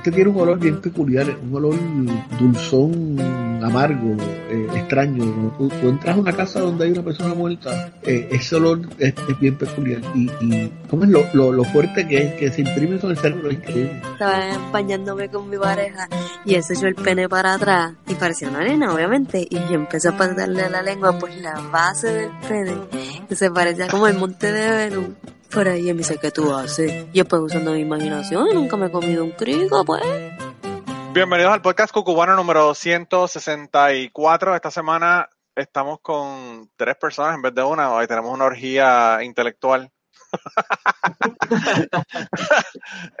muerte tiene un olor bien peculiar, un olor dulzón, amargo, eh, extraño. Tú, entras a una casa donde hay una persona muerta, eh, ese olor es, bien peculiar. Y, y ¿cómo es lo, lo, fuerte que es, que se imprime sobre el cerebro? Es. Estaba empañándome con mi pareja y él se echó el pene para atrás y parecía una nena, obviamente. Y yo empecé a pasarle la lengua por la base del pene, que se parecía como el monte de Venus por ahí me dice, ¿qué tú haces? Yo pues usando mi imaginación nunca me he comido un crico, pues. Bienvenidos al podcast cucubano número 164. Esta semana estamos con tres personas en vez de una. Hoy tenemos una orgía intelectual.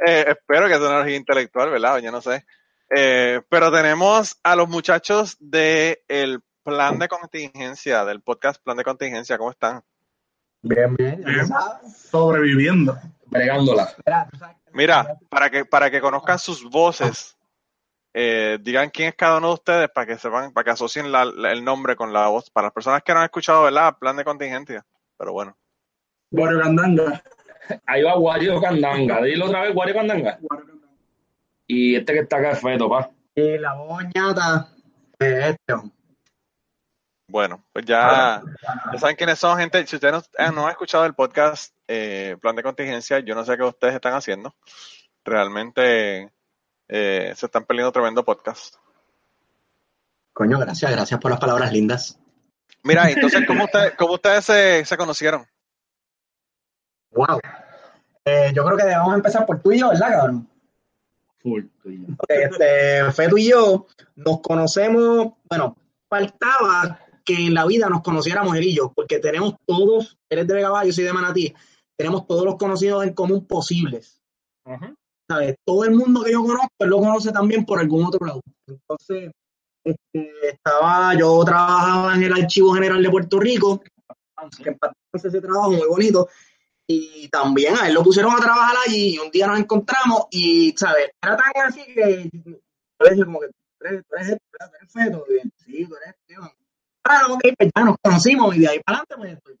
Eh, espero que sea una orgía intelectual, ¿verdad? Yo no sé. Eh, pero tenemos a los muchachos del el plan de contingencia, del podcast Plan de Contingencia. ¿Cómo están? Bien, bien. Sobreviviendo. Bregándola. Mira, para que, para que conozcan sus voces, eh, digan quién es cada uno de ustedes para que sepan, para que asocien el nombre con la voz. Para las personas que no han escuchado, ¿verdad? Plan de contingencia. Pero bueno. Wario Candanga. Ahí va Wario Candanga. Dilo otra vez, Wario Candanga. Y este que está acá es Feto, pa. Y la boñata de este. Bueno, pues ya, saben quiénes son, gente. Si ustedes no, no han escuchado el podcast eh, Plan de Contingencia, yo no sé qué ustedes están haciendo. Realmente eh, se están perdiendo tremendo podcast. Coño, gracias, gracias por las palabras lindas. Mira, entonces, ¿cómo, cómo ustedes se, conocieron? Wow. Eh, yo creo que debemos empezar por tú y yo, ¿verdad, cabrón? Full, tú y yo. este, Fe, tú y yo nos conocemos, bueno, faltaba que en la vida nos conociéramos él y yo, porque tenemos todos, eres de Vega yo soy de Manatí, tenemos todos los conocidos en común posibles. ¿Sabes? Todo el mundo que yo conozco, él lo conoce también por algún otro lado. Entonces, este, estaba, yo trabajaba en el Archivo General de Puerto Rico, que ese trabajo muy bonito, y también a él lo pusieron a trabajar allí, y un día nos encontramos, y, ¿sabes? Era tan así que, yo como que, tú eres, tú eres, feto, sí, tú eres, tío, ah, ok, pues ya nos conocimos y de ahí para adelante, pues, pues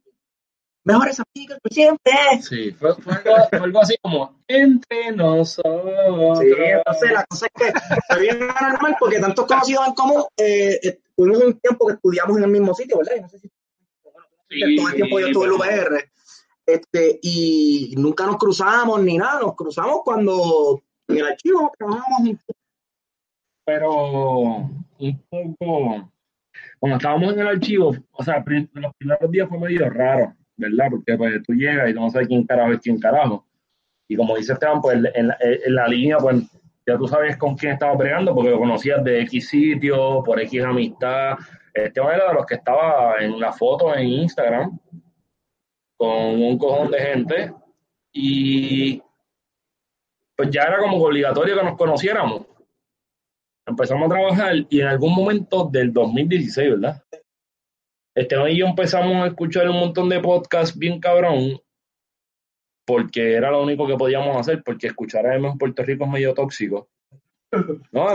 mejores amigos por siempre. Sí, fue, fue, algo, fue, algo, así como entre nosotros. Sí, entonces la cosa es que fue bien normal porque tantos conocidos en común, eh, eh, tuvimos un tiempo que estudiamos en el mismo sitio, ¿verdad? no sé si bueno, sí, todo el tiempo yo estuve en el UPR. Este, y nunca nos cruzamos ni nada, nos cruzamos cuando en el archivo trabajábamos Pero un poco cuando estábamos en el archivo, o sea, los primeros días fue medio raro, ¿verdad? Porque pues tú llegas y no sabes quién carajo es quién carajo. Y como dice Esteban, pues en la, línea, pues ya tú sabes con quién estaba pregando porque lo conocías de X sitio, por X amistad. Esteban era de los que estaba en la foto en Instagram con un cojón de gente y pues ya era como obligatorio que nos conociéramos empezamos a trabajar y en algún momento del 2016, ¿verdad? Esteban y yo empezamos a escuchar un montón de podcasts bien cabrón, porque era lo único que podíamos hacer, porque escuchar a en Puerto Rico es medio tóxico. ¿No?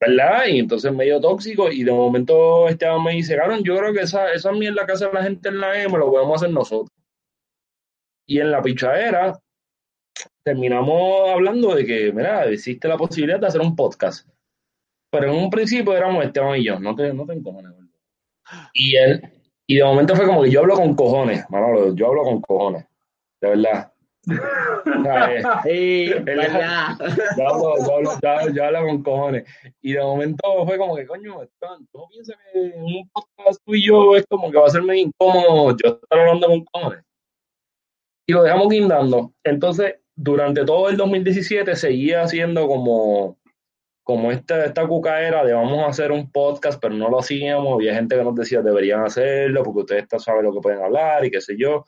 ¿Verdad? Y entonces medio tóxico, y de momento Esteban me dice, cabrón, yo creo que esa, esa mierda que hace la gente en la M lo podemos hacer nosotros. Y en la pichadera, terminamos hablando de que, mira, existe la posibilidad de hacer un podcast. Pero en un principio éramos Esteban y yo, no te, no te encojones. Y él, y de momento fue como que yo hablo con cojones, Manolo, yo hablo con cojones, de verdad. sí, yo, hablo, yo, hablo, yo, hablo, con cojones. Y de momento fue como que, coño, Esteban, ¿tú piensas que en un podcast tú y yo es como que va a ser medio incómodo yo estar hablando con cojones? Y lo dejamos guindando. Entonces, durante todo el 2017 seguía haciendo como, como esta, esta cucaera de vamos a hacer un podcast, pero no lo hacíamos. Había gente que nos decía deberían hacerlo porque ustedes saben lo que pueden hablar y qué sé yo.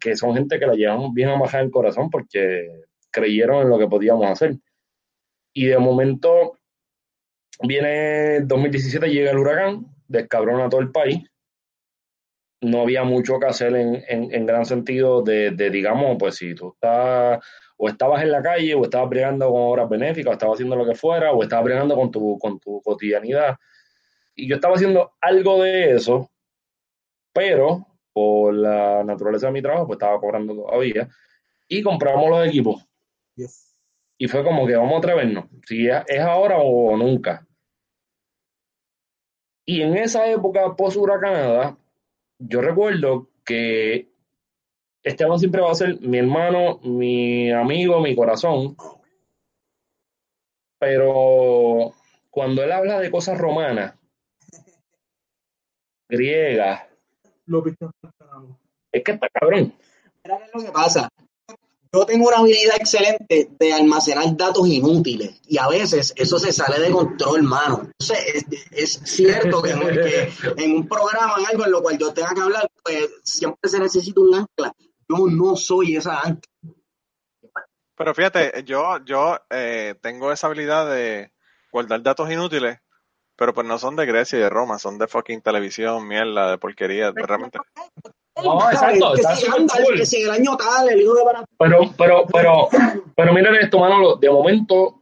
Que, son gente que la llevamos bien a el corazón porque creyeron en lo que podíamos hacer. Y de momento viene 2017, llega el huracán, descabrona todo el país no había mucho que hacer en, en, gran sentido de, de, digamos, pues si tú estás, o estabas en la calle, o estabas bregando con obras benéficas, o estabas haciendo lo que fuera, o estabas bregando con tu, con tu cotidianidad. Y yo estaba haciendo algo de eso, pero por la naturaleza de mi trabajo, pues estaba cobrando todavía, y compramos los equipos. Y fue como que vamos a atrevernos, si es, es ahora o nunca. Y en esa época post-huracanada, yo recuerdo que Esteban siempre va a ser mi hermano, mi amigo, mi corazón. Pero cuando él habla de cosas romanas, griegas, Lo es que está cabrón. Mira qué es lo que pasa. Yo tengo una habilidad excelente de almacenar datos inútiles y a veces eso se sale de control, mano. Entonces, es, es cierto que, en- que en un programa, en algo en lo cual yo tenga que hablar, pues siempre se necesita un ancla. Yo no soy esa ancla. Pero fíjate, yo, yo eh, tengo esa habilidad de guardar datos inútiles, pero pues no son de Grecia y de Roma, son de fucking televisión, mierda, de porquería, de realmente. No, exacto, que está si, súper anda, cool. que si el año tal, el hijo de Barata- Pero, pero, pero, pero miren esto, Manolo, de momento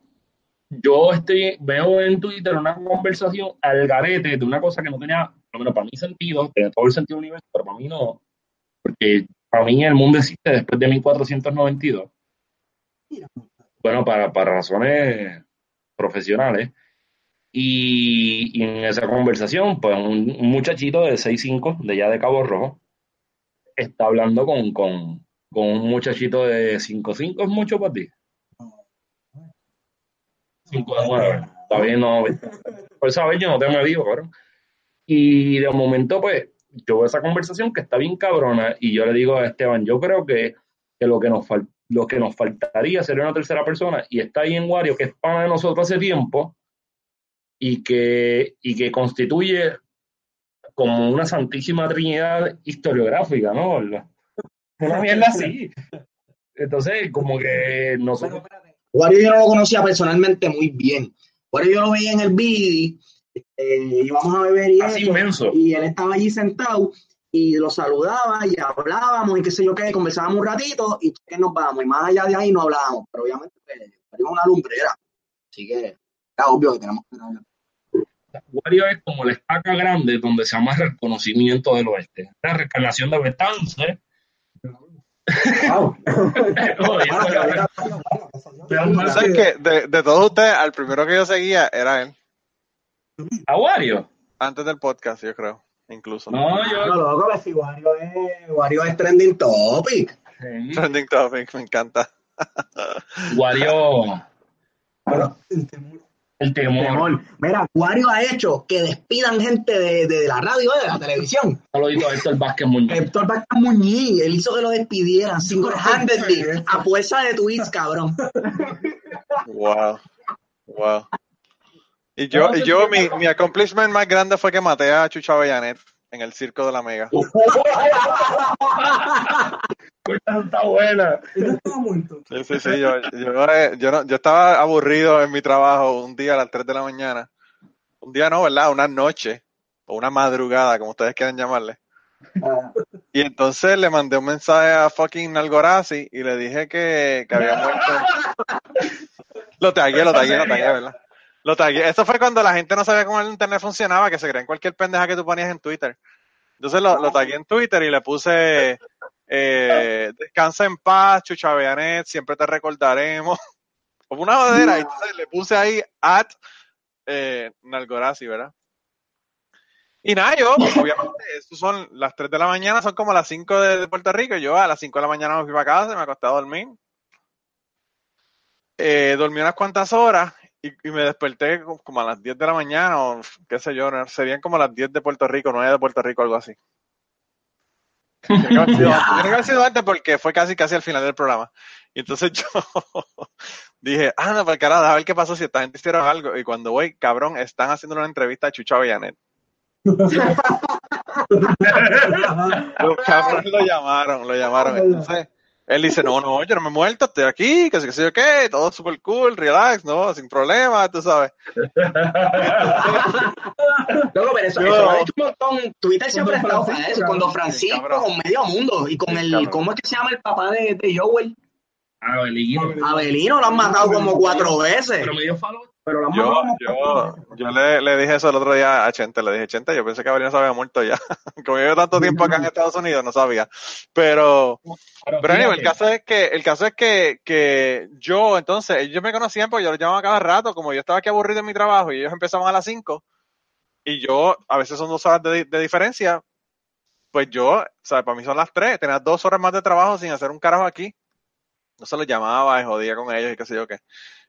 yo estoy, veo en Twitter una conversación al garete de una cosa que no tenía, por lo menos para mí sentido, tiene todo el sentido del universo, pero para mí no, porque para mí el mundo existe después de 1492. Bueno, para, para razones profesionales. Y, y en esa conversación, pues un, un muchachito de 6'5, de ya de Cabo Rojo, está hablando con, con, con un muchachito de 5'5, ¿es mucho para ti? 5 de 9. Está bien, no. Por saber, yo no te me digo, cabrón. Y de momento, pues, yo veo esa conversación que está bien cabrona y yo le digo a Esteban, yo creo que, que lo que nos fal- lo que nos faltaría sería una tercera persona y está ahí en Wario, que es pana de nosotros hace tiempo y que, y que constituye como una santísima trinidad historiográfica, ¿no? Una mierda así. Entonces, como que nosotros... Wario yo no lo conocía personalmente muy bien. Wario yo lo veía en el BD, eh, íbamos a beber y Así inmenso. y él estaba allí sentado y lo saludaba y hablábamos y qué sé yo qué, conversábamos un ratito y que nos vamos. Y más allá de ahí no hablábamos, pero obviamente es una lumbrera. Así que era obvio que tenemos que hablar. Wario es como la estaca grande donde se amarra el conocimiento del oeste. La reencarnación de Betance. Wow. ¿Sabes qué? De, de todos ustedes, al primero que yo seguía era él, ¿A Wario? antes del podcast, yo creo, incluso. No, yo... No, loco, que si Wario es, Wario es trending topic. Sí. Trending topic, me encanta. Wario... Pero, El temor. temor. Mira, Wario ha hecho que despidan gente de, de la radio, de la televisión. Saludito a Héctor Vázquez Muñoz. Héctor Vázquez Muñiz, él hizo que lo despidieran single-handedly, a fuerza de tweets, cabrón. Wow. Wow. Y yo, y yo mi, mi accomplishment más grande fue que maté a Chucha Bellanet en el circo de la Mega. Está buena. Sí, sí, sí, yo, yo, eh, yo, no- yo estaba aburrido en mi trabajo un día a las 3 de la mañana. Un día no, ¿verdad? Una noche o una madrugada, como ustedes quieran llamarle. Y entonces le mandé un mensaje a fucking Algorazi y le dije que, que había muerto. Lo tagué, lo tagué, lo tagué, ¿verdad? Lo tagué. Eso fue cuando la gente no sabía cómo el internet funcionaba, que se creía en cualquier pendeja que tú ponías en Twitter. Entonces lo, tagué en Twitter y le puse eh, descansa en paz, Chucha Beanet, siempre te recordaremos. Como una jodera. Y entonces le puse ahí at eh, Nalgorazi, ¿verdad? Y nada, yo, pues, obviamente, eso son las 3 de la mañana, son como las 5 de, Puerto Rico. Yo a las 5 de la mañana me fui para casa, me acosté a dormir. Eh, dormí unas cuantas horas y, y me desperté co- como a las 10 de la mañana, o qué sé yo, serían como las 10 de Puerto Rico, 9 de Puerto Rico, algo así. Tiene que haber sido que haber sido antes porque fue casi casi al final del programa. Y entonces yo dije, ah, no, para carajo, a ver qué pasó si esta gente hicieron algo. Y cuando voy, cabrón, están haciendo una entrevista a Chucha Bellanet. Los cabrones lo llamaron, lo llamaron. Entonces, él dice, no, no, yo no me he muerto, estoy aquí, que sé que sé yo qué, todo súper cool, relax, no, sin problema, tú sabes. Loco, pero eso, Yo- eso lo ha hecho un montón. Twitter siempre ha estado para eso, con Don Francisco, cabrón. con medio mundo, y con Sí, el, cabrón. ¿cómo es que se llama el papá de, de Joel? Abelino. Abelino lo han matado como cuatro veces. Pero me dio follow Pero la Yo, yo, yo le, le dije eso el otro día a Chente, le dije, Chente, yo pensé que Avelino se había muerto ya. Como yo llevo tanto tiempo acá en Estados Unidos, no sabía. Pero, pero anyway, el caso es que, el caso es que, que yo, entonces, ellos me conocían porque yo los llamaba cada rato, como yo estaba aquí aburrido en mi trabajo y ellos empezaban a las 5 y yo, a veces son dos horas de, de diferencia, pues yo, o sea, para mí son las 3, tenía dos horas más de trabajo sin hacer un carajo aquí. No se los llamaba y jodía con ellos y qué sé yo qué.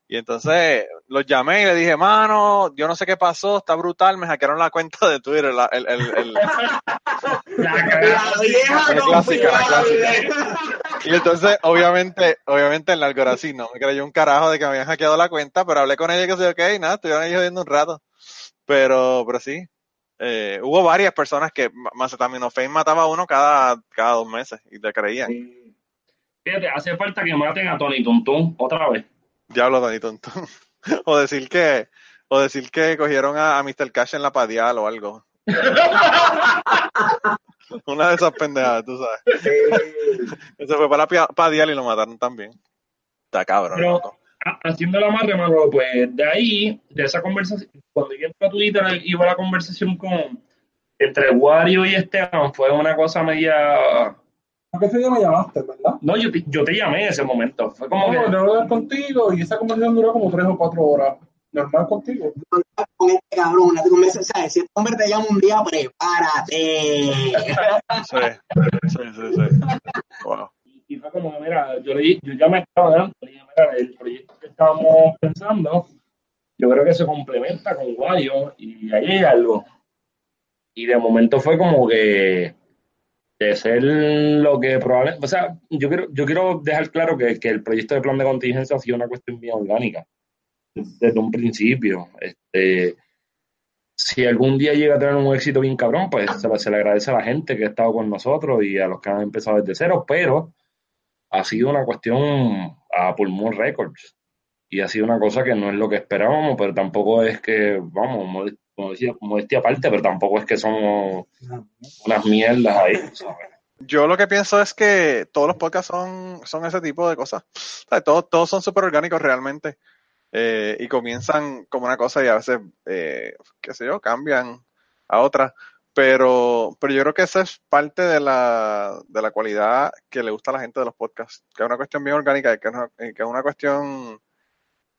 Y entonces los llamé y le dije, mano, yo no sé qué pasó, está brutal, me hackearon la cuenta de Twitter, la- el, el, el- la vieja La clásica, la. Y entonces, obviamente, obviamente el Algorací no me creyó un carajo de que me habían hackeado la cuenta, pero hablé con ella y que qué, y nada, estuvieron ahí jodiendo un rato. Pero, pero sí, eh, hubo varias personas que Macetaminofen mataba a uno cada, cada dos meses y te creían. Fíjate, hace falta que maten a Tony Tuntún otra vez. Diablo, Tony Tonto. o decir que, o decir que cogieron a, a Mr. Cash en la padial o algo. Una de esas pendejadas, tú sabes. Se fue para la padial y lo mataron también. Está cabrón. Pero- loco. Ha- Haciendo la madre, mano, pues de ahí, de esa conversación, cuando yo entré a Twitter, iba la conversación con entre Wario y Esteban, fue una cosa media. ¿Por qué ese día me llamaste, verdad? No, yo te, yo te llamé en ese momento. Fue como No, que. debo hablar contigo y esa conversación duró como tres o cuatro horas. Normal contigo. con este cabrón, ¿sabes? Si este hombre te llama un día, prepárate. Sí, sí, sí, sí. Wow. Y fue como, mira, yo, le, yo llamé a Esteban, le dije, mira, el proyecto que estábamos pensando, yo creo que se complementa con Wario y ahí hay algo. Y de momento fue como que de ser lo que probablemente, o sea, yo quiero, yo quiero dejar claro que, que el proyecto de plan de contingencia ha sido una cuestión bien orgánica desde un principio. Este, si algún día llega a tener un éxito bien cabrón, pues se, le- se le agradece a la gente que ha estado con nosotros y a los que han empezado desde cero, pero ha sido una cuestión a pulmón records y ha sido una cosa que no es lo que esperábamos, pero tampoco es que, vamos, como decía, modestia aparte, pero tampoco es que somos unas mierdas ahí, ¿sabes? Yo lo que pienso es que todos los podcasts son, son ese tipo de cosas. O sea, todos, todos son súper orgánicos realmente. Eh, y comienzan como una cosa y a veces, eh, qué sé yo, cambian a otra. Pero, pero yo creo que esa es parte de la, de la cualidad que le gusta a la gente de los podcasts. Que es una cuestión bien orgánica, y que es una, y que es una cuestión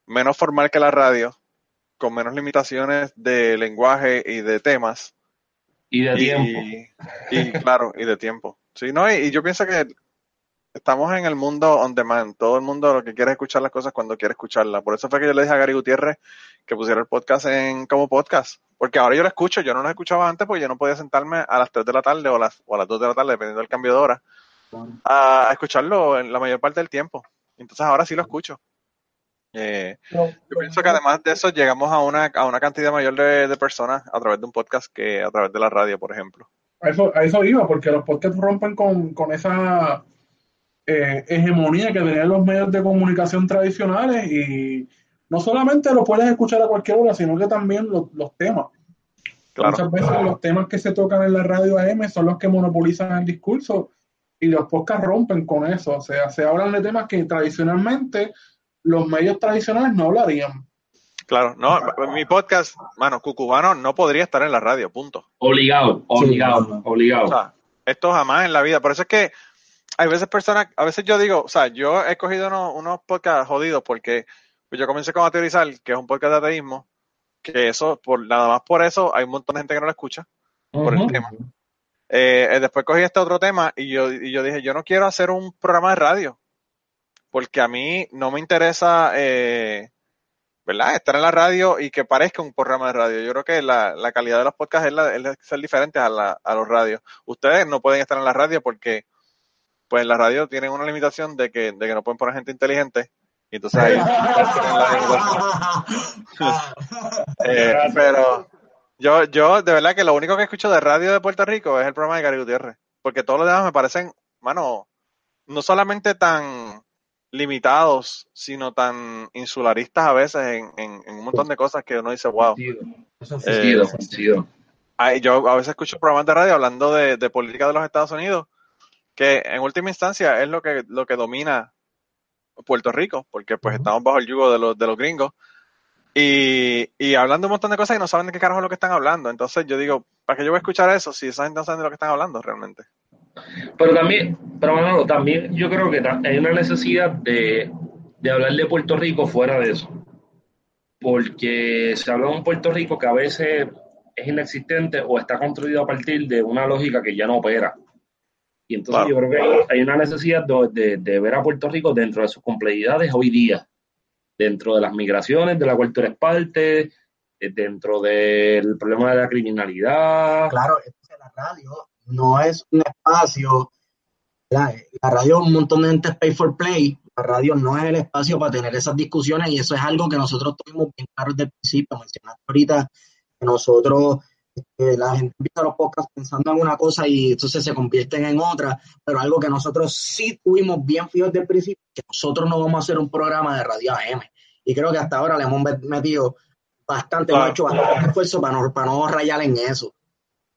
menos formal que la radio, con menos limitaciones de lenguaje y de temas. Y de Y, tiempo. y claro, y de tiempo. Sí, no, y, y yo pienso que estamos en el mundo on demand. Todo el mundo lo que quiere es escuchar las cosas cuando quiere escucharlas. Por eso fue que yo le dije a Gary Gutiérrez que pusiera el podcast en como podcast. Porque ahora yo lo escucho, yo no lo escuchaba antes porque yo no podía sentarme a las 3 de la tarde o, las, o a las 2 de la tarde, dependiendo del cambio de hora, a, a escucharlo en la mayor parte del tiempo. Entonces ahora sí lo escucho. Eh, yo pienso que además de eso llegamos a una, a una cantidad mayor de, de personas a través de un podcast que a través de la radio, por ejemplo. A eso, a eso iba, porque los podcasts rompen con, con esa eh, hegemonía que tenían los medios de comunicación tradicionales y no solamente lo puedes escuchar a cualquier hora, sino que también los, los temas. Claro. Muchas veces los temas que se tocan en la radio AM son los que monopolizan el discurso y los podcasts rompen con eso. O sea, se hablan de temas que tradicionalmente los medios tradicionales no hablarían. Claro, no, mi podcast, mano, Cucubano no podría estar en la radio, punto. Obligado, obligado, Sí. obligado. O sea, esto jamás en la vida. Por eso es que hay veces personas, a veces yo digo, o sea, yo he cogido unos, unos podcasts jodidos porque pues yo comencé con Ateorizar, que es un podcast de ateísmo, que eso, por nada más por eso, hay un montón de gente que no lo escucha, por el tema. Eh, eh, después cogí este otro tema y yo, y yo dije, yo no quiero hacer un programa de radio, porque a mí no me interesa, eh, ¿verdad? Estar en la radio y que parezca un programa de radio. Yo creo que la, la calidad de los podcasts es, la, es ser diferentes a, la, a los radios. Ustedes no pueden estar en la radio porque, pues en la radio tienen una limitación de que, de que no pueden poner gente inteligente. Y entonces ahí. Eh, pero yo, yo, de verdad que lo único que escucho de radio de Puerto Rico es el programa de Gary Gutiérrez. Porque todos los demás me parecen, mano, no solamente tan limitados, sino tan insularistas a veces en, en, en un montón de cosas que uno dice, wow. Sentido, sentido. Ay, yo a veces escucho programas de radio hablando de, de política de los Estados Unidos, que en última instancia es lo que, lo que domina Puerto Rico, porque pues estamos bajo el yugo de los, de los gringos. y, y hablando un montón de cosas y no saben de qué carajo es lo que están hablando. Entonces yo digo, ¿para qué yo voy a escuchar eso si esa gente no sabe de lo que están hablando realmente? Pero también, pero Manolo, también yo creo que hay una necesidad de, de hablar de Puerto Rico fuera de eso. Porque se habla de un Puerto Rico que a veces es inexistente o está construido a partir de una lógica que ya no opera. Y entonces Claro. yo creo que hay, hay una necesidad de, de- de ver a Puerto Rico dentro de sus complejidades hoy día, dentro de las migraciones, de la cual tú eres parte, eh, dentro del problema de la criminalidad. Claro, entonces la radio no es un espacio, la, la radio un montón de gente es pay for play, la radio no es el espacio para tener esas discusiones y eso es algo que nosotros tuvimos bien claro desde el principio, mencionaste ahorita que nosotros, este, la gente empieza los podcasts pensando en una cosa y entonces se convierten en otra, pero algo que nosotros sí tuvimos bien fijo desde el principio, que nosotros no vamos a hacer un programa de radio AM y creo que hasta ahora le hemos met- metido bastante, hemos hecho bastante esfuerzo para no, para no rayar en eso.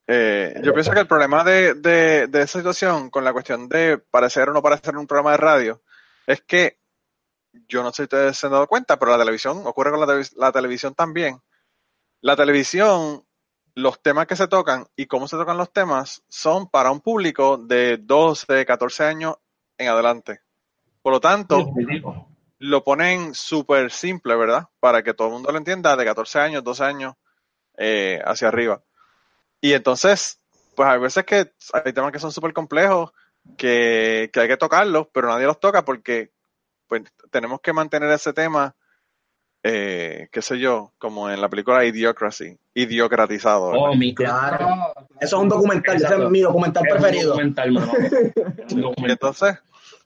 Eh, yo pienso que el problema de, de, de esa situación con la cuestión de parecer o no parecer un programa de radio es que yo no sé si ustedes se han dado cuenta, pero la televisión, ocurre con la, la televisión también. La televisión, los temas que se tocan y cómo se tocan los temas son para un público de 12, 14 años en adelante. Por lo tanto, lo ponen súper simple, ¿verdad? Para que todo el mundo lo entienda, de 14 años, 12 años eh, hacia arriba. Y entonces, pues hay veces que hay temas que son súper complejos, que, que hay que tocarlos, pero nadie los toca porque pues tenemos que mantener ese tema, eh, qué sé yo, como en la película Idiocracy, idiocratizado. ¿verdad? Oh, mi Claro. Eso es un documental, ese es mi documental Es un preferido. documental, mano. Es un Y documental. entonces,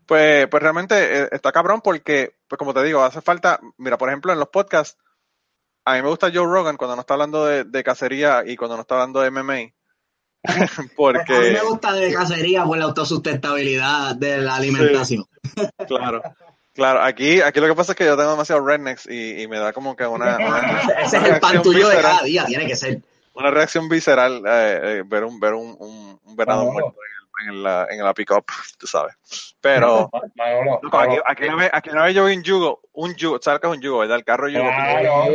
pues, pues realmente eh, está cabrón porque, pues como te digo, hace falta, mira, por ejemplo, en los podcasts, a mí me gusta Joe Rogan cuando no está hablando de, de cacería y cuando no está hablando de MMA. A mí porque, me gusta de cacería por la autosustentabilidad de la alimentación. claro, claro, aquí, aquí lo que pasa es que yo tengo demasiados rednecks y, y me da como que una, una, Ese una es el pan tuyo de cada día, tiene que ser. una reacción visceral eh, eh, ver un, ver un, un, un venado Manolo. muerto en, el, en, la, en la pick-up, tú sabes. Pero, Manolo, loco, aquí, aquí una vez, aquí una vez yo vi un yugo, un yugo, ¿sabes qué es un yugo, verdad? El carro yugo. Claro.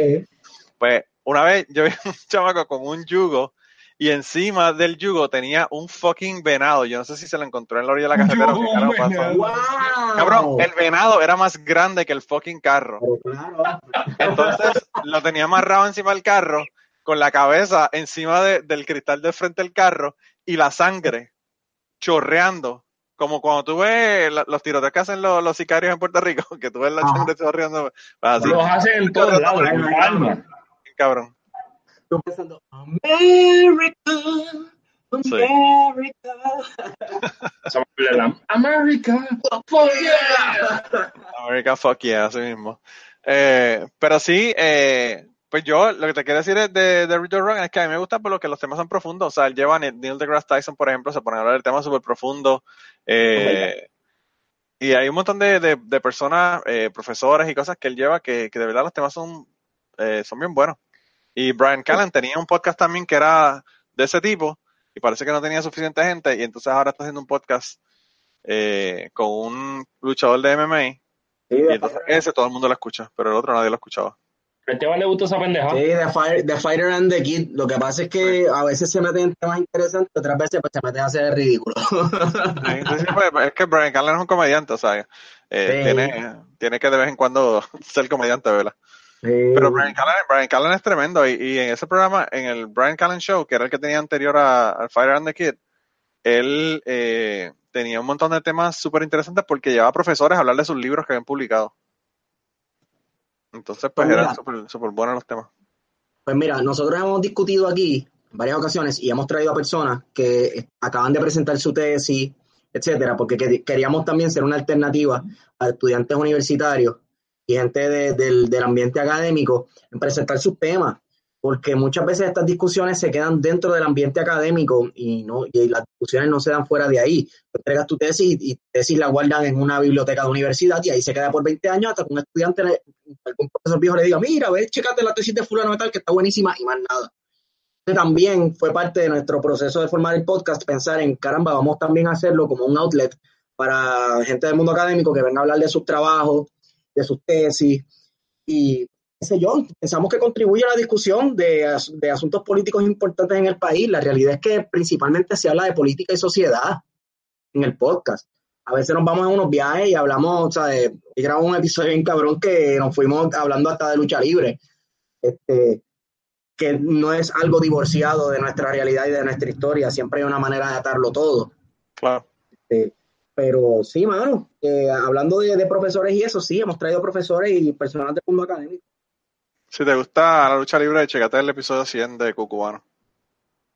Pues una vez yo vi un chamaco con un yugo y encima del yugo tenía un fucking venado. Yo no sé si se lo encontró en la orilla de la carretera o yugo, qué pasó. ¡Wow! Cabrón, el venado era más grande que el fucking carro. Claro. Entonces lo tenía amarrado encima del carro, con la cabeza encima de- del cristal del frente del carro y la sangre chorreando. Como cuando tú ves la- los tiroteos que hacen los, los sicarios en Puerto Rico, que tú ves la sangre chorreando. Pues así, Los hacen en todos lados, en Palma. Cabrón. Tú pensando, America, America. America, fuck yeah. America Fuck Yeah, así mismo. Eh, pero sí, eh, pues yo lo que te quiero decir es de, de Richard Rogan es que a mí me gusta por lo que los temas son profundos. O sea, él lleva a Neil Neil deGrasse Tyson, por ejemplo, se pone a hablar del tema súper profundo. Eh, y hay un montón de, de, de personas, eh, profesores y cosas que él lleva que, que de verdad los temas son, eh, son bien buenos. Y Brian Callen tenía un podcast también que era de ese tipo y parece que no tenía suficiente gente y entonces ahora está haciendo un podcast eh, con un luchador de MMA Sí, y entonces ese todo el mundo lo escucha, pero el otro nadie lo escuchaba. A Esteban le gusta esa pendeja. sí, The, Fire- The Fighter and the Kid. Lo que pasa es que a veces se meten en temas interesantes, otras veces pues, se meten a hacer ridículo. Entonces, pues, es que Brian Callen es un comediante, o sea, eh, Sí. tiene, tiene que de vez en cuando ser comediante, ¿verdad? Sí. Pero Brian Callen, Brian Callen es tremendo y, y en ese programa, en el Brian Callen Show, que era el que tenía anterior a- al Fire and the Kid, él eh, tenía un montón de temas súper interesantes porque llevaba profesores a hablar de sus libros que habían publicado. Entonces, pues Pues eran súper buenos los temas. Pues mira, nosotros hemos discutido aquí en varias ocasiones y hemos traído a personas que acaban de presentar su tesis, etcétera, porque quer- queríamos también ser una alternativa a estudiantes universitarios y gente de- del, del ambiente académico en presentar sus temas, porque muchas veces estas discusiones se quedan dentro del ambiente académico y no y las discusiones no se dan fuera de ahí. Tú entregas tu tesis y, tesis la guardan en una biblioteca de universidad y ahí se queda por 20 años hasta que un estudiante, algún profesor viejo le diga, mira, ve, checate la tesis de fulano y tal, que está buenísima y más nada. También fue parte de nuestro proceso de formar el podcast pensar en, caramba, vamos también a hacerlo como un outlet para gente del mundo académico que venga a hablar de sus trabajos, de sus tesis y qué sé yo, pensamos que contribuye a la discusión de, as- de asuntos políticos importantes en el país. La realidad es que principalmente se habla de política y sociedad en el podcast. A veces nos vamos en unos viajes y hablamos, o sea, de- y grabamos un episodio bien cabrón que nos fuimos hablando hasta de lucha libre. Este, que no es algo divorciado de nuestra realidad y de nuestra historia, siempre hay una manera de atarlo todo. Claro. Este, pero sí, mano, eh, hablando de, de profesores y eso, sí, hemos traído profesores y personas del mundo académico. Si te gusta la lucha libre, checate el episodio 100 de Cucubano.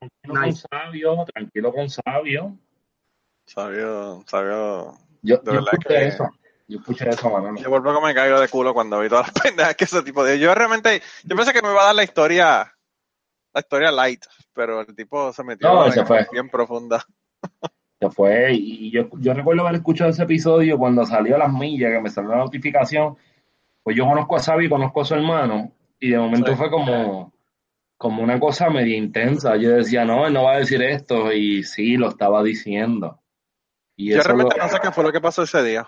Tranquilo Nice. con sabio, tranquilo con sabio. Sabio, sabio. Yo, De yo verdad escuché que- eso. Yo escuché eso, Manolo. Yo vuelvo que me caigo de culo cuando vi todas las pendejas que ese tipo de. Yo realmente, yo pensé que me iba a dar la historia, la historia light, pero el tipo se metió No, en- se fue. bien profunda. Fue y yo, yo recuerdo haber escuchado ese episodio cuando salió a las millas, que me salió la notificación. Pues yo conozco a Xavi, conozco a su hermano, y de momento Sí. fue como, como una cosa media intensa. Yo decía, no, él no va a decir esto, y sí, lo estaba diciendo. Y Yo eso realmente lo- no sé qué fue lo que pasó ese día.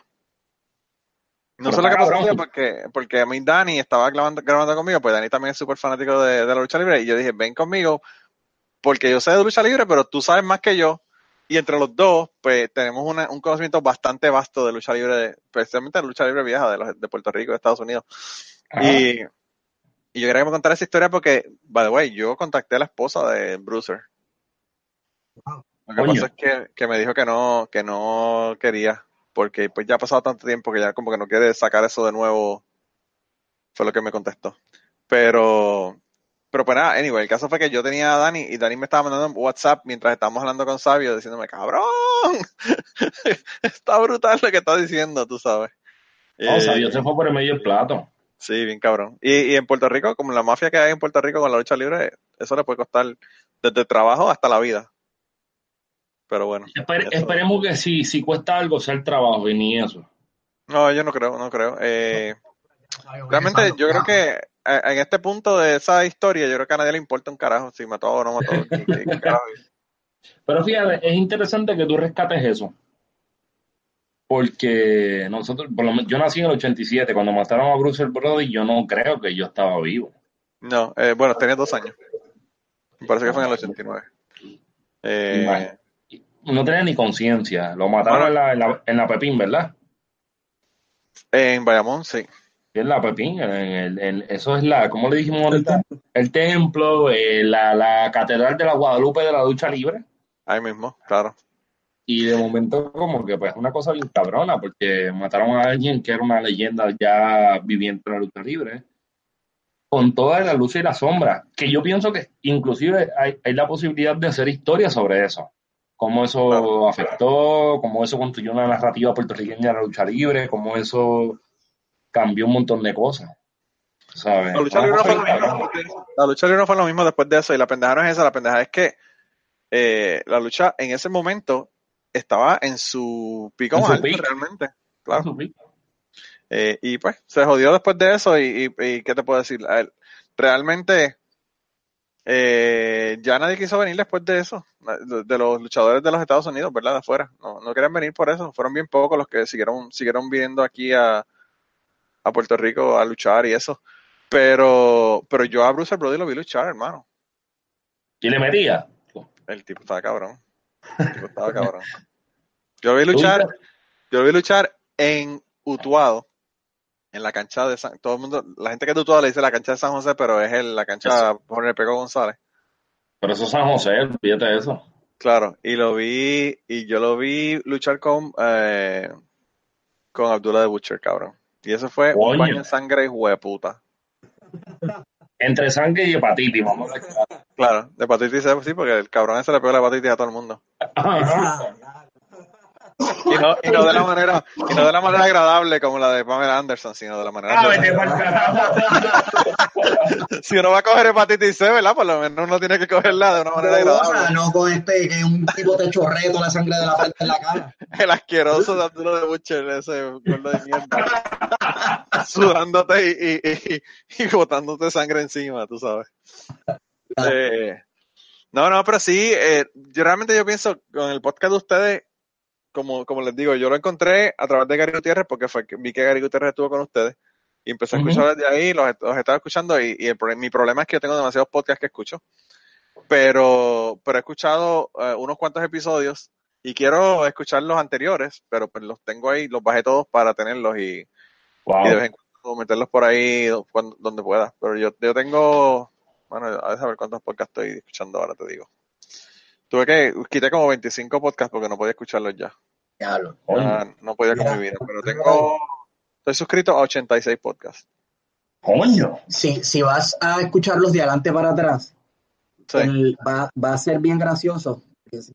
No Pero sé lo que pasó ese día porque, porque a mí Dani estaba grabando, grabando conmigo, pues Dani también es súper fanático de, de la lucha libre, y yo dije, ven conmigo, porque yo sé de lucha libre, pero tú sabes más que yo, y entre los dos, pues tenemos una- un conocimiento bastante vasto de lucha libre, especialmente de lucha libre vieja de, los, de Puerto Rico, de Estados Unidos. Ajá. Y, y yo quería que me contara esa historia porque, by the way, yo contacté a la esposa de Bruiser. Wow. Lo que Coño. pasa es que, que me dijo que no, que no quería, porque pues ya ha pasado tanto tiempo que ya como que no quiere sacar eso de nuevo. Fue lo que me contestó. Pero, pero pues nada, anyway, el caso fue que yo tenía a Dani y Dani me estaba mandando un WhatsApp mientras estábamos hablando con Sabio diciéndome, cabrón, está brutal lo que está diciendo, tú sabes. No, Eh, Sabio se fue por el medio del plato. Sí, bien cabrón. Y, y en Puerto Rico, como la mafia que hay en Puerto Rico con la lucha libre, eso le puede costar desde el trabajo hasta la vida. Pero bueno. Espere- esperemos que si, si cuesta algo sea el trabajo y ni eso. No, yo no creo, no creo. Eh, realmente yo creo que en este punto de esa historia, yo creo que a nadie le importa un carajo si mató o no mató. Pero fíjate, es interesante que tú rescates eso. Porque nosotros, por lo menos, yo nací en el 87, cuando mataron a Bruce Brody, yo no creo que yo estaba vivo. No, eh, bueno, tenía dos años. Me parece que fue en el 89. Eh. No tenía ni conciencia. Lo mataron en la, en, la, en la Pepín, ¿verdad? en Bayamón, sí. En la Pepín, en el- en- eso es la, ¿cómo le dijimos ahorita? El templo, eh, la, la catedral de la Guadalupe de la lucha libre. Ahí mismo, claro. Y de momento como que pues una cosa bien cabrona, porque mataron a alguien que era una leyenda ya viviente de la lucha libre, con toda la luz y la sombra, que yo pienso que inclusive hay, hay la posibilidad de hacer historia sobre eso, cómo eso Claro. afectó, cómo eso construyó una narrativa puertorriqueña de la lucha libre, cómo eso cambió un montón de cosas. ¿sabes? La lucha libre no fue lo mismo. después de- La lucha libre no fue lo mismo después de eso. Y la pendeja no es esa. La pendeja es que eh, la lucha en ese momento estaba en su pico más alto realmente. Claro. Eh, y pues se jodió después de eso. Y, y- y ¿qué te puedo decir? A él- Realmente eh, ya nadie quiso venir después de eso. De, de los luchadores de los Estados Unidos, ¿verdad? De afuera. No, no querían venir por eso. Fueron bien pocos los que siguieron, siguieron viniendo aquí a, a Puerto Rico a luchar y eso. Pero, pero yo a Bruce Brody lo vi luchar, hermano. Y le metía. El tipo estaba cabrón. El tipo estaba cabrón. Yo lo vi luchar, yo lo vi luchar en Utuado, en la cancha de San, todo el mundo, la gente que es de Utuado le dice la cancha de San José, pero es el, la cancha por el Pego González. Pero eso es San José, de eso. Claro, y lo vi, y yo lo vi luchar con, eh, con Abdullah de Butcher, cabrón. Y eso fue un baño de sangre hueputa. Entre sangre y hepatitis, vamos a ver. Claro, de hepatitis sí, porque el cabrón ese le pegó la hepatitis a todo el mundo. Y no, y no de la manera, y no de la manera agradable como la de Pamela Anderson, sino de la manera Ah, vete pa'l carajo. si uno va a coger hepatitis C, ¿verdad? Por lo menos uno tiene que cogerla de una manera Pero, agradable. no con este, que un tipo te chorree toda la sangre de la frente en la cara. El asqueroso Arturo de Butcher, ese gordo de mierda. Sudándote y, y, y, y botándote sangre encima, tú sabes. Eh, no, no, pero sí, eh, yo realmente yo pienso con el podcast de ustedes, como, como les digo, yo lo encontré a través de Gary Gutiérrez porque fue que vi que Gary Gutiérrez estuvo con ustedes. Y empecé a escuchar desde ahí, los, los estaba escuchando y, y el mi problema es que yo tengo demasiados podcasts que escucho. Pero, pero he escuchado eh, unos cuantos episodios y quiero escuchar los anteriores, pero pues los tengo ahí, los bajé todos para tenerlos y, Wow. y de vez en cuando meterlos por ahí cuando- donde pueda. Pero yo, yo tengo, bueno, a ver cuántos podcasts estoy escuchando ahora, te digo. Tuve que, quité como 25 podcasts porque no podía escucharlos ya. Diablo. Ah, no podía con mi vida, pero tengo, estoy suscrito a 86 podcasts. coño. Si, si vas a escucharlos de adelante para atrás, Sí, el- va, va a ser bien gracioso.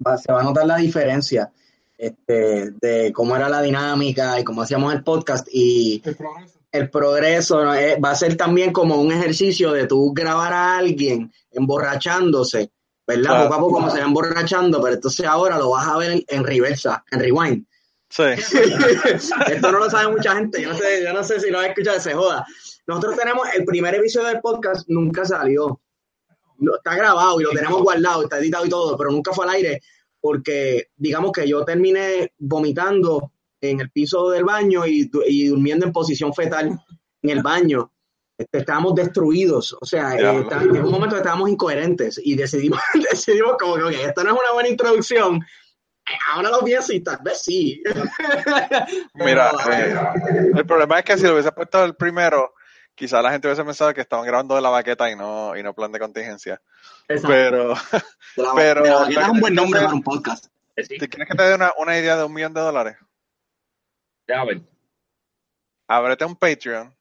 Va- se va a notar la diferencia este, de cómo era la dinámica y cómo hacíamos el podcast. Y El progreso. el progreso ¿no? Eh, va a ser también como un ejercicio de tú grabar a alguien emborrachándose, ¿verdad? Claro. Poco a poco como se va emborrachando, pero entonces ahora lo vas a ver en, en reversa, en rewind. sí, Esto no lo sabe mucha gente, yo no sé, yo no sé si lo has escuchado, se joda. Nosotros tenemos el primer episodio del podcast, nunca salió. No, está grabado y lo tenemos guardado, está editado y todo, pero nunca fue al aire porque digamos que yo terminé vomitando en el piso del baño y, y durmiendo en posición fetal en el baño. Este, estábamos destruidos, o sea, eh, está- en un momento estábamos incoherentes y decidimos, decidimos como que, ok, esto no es una buena introducción. Eh, Ahora lo pienso y tal vez sí. Mira, eh, el problema es que si lo hubiese puesto el primero, quizá la gente hubiese pensado que estaban grabando de la baqueta y no, y no plan de contingencia. Exacto. Pero, la- pero- de la vaqueta es un buen nombre para un podcast. Eh, sí, ¿te quieres que te dé una, una idea de un millón de dólares? déjame ver. Ábrete un Patreon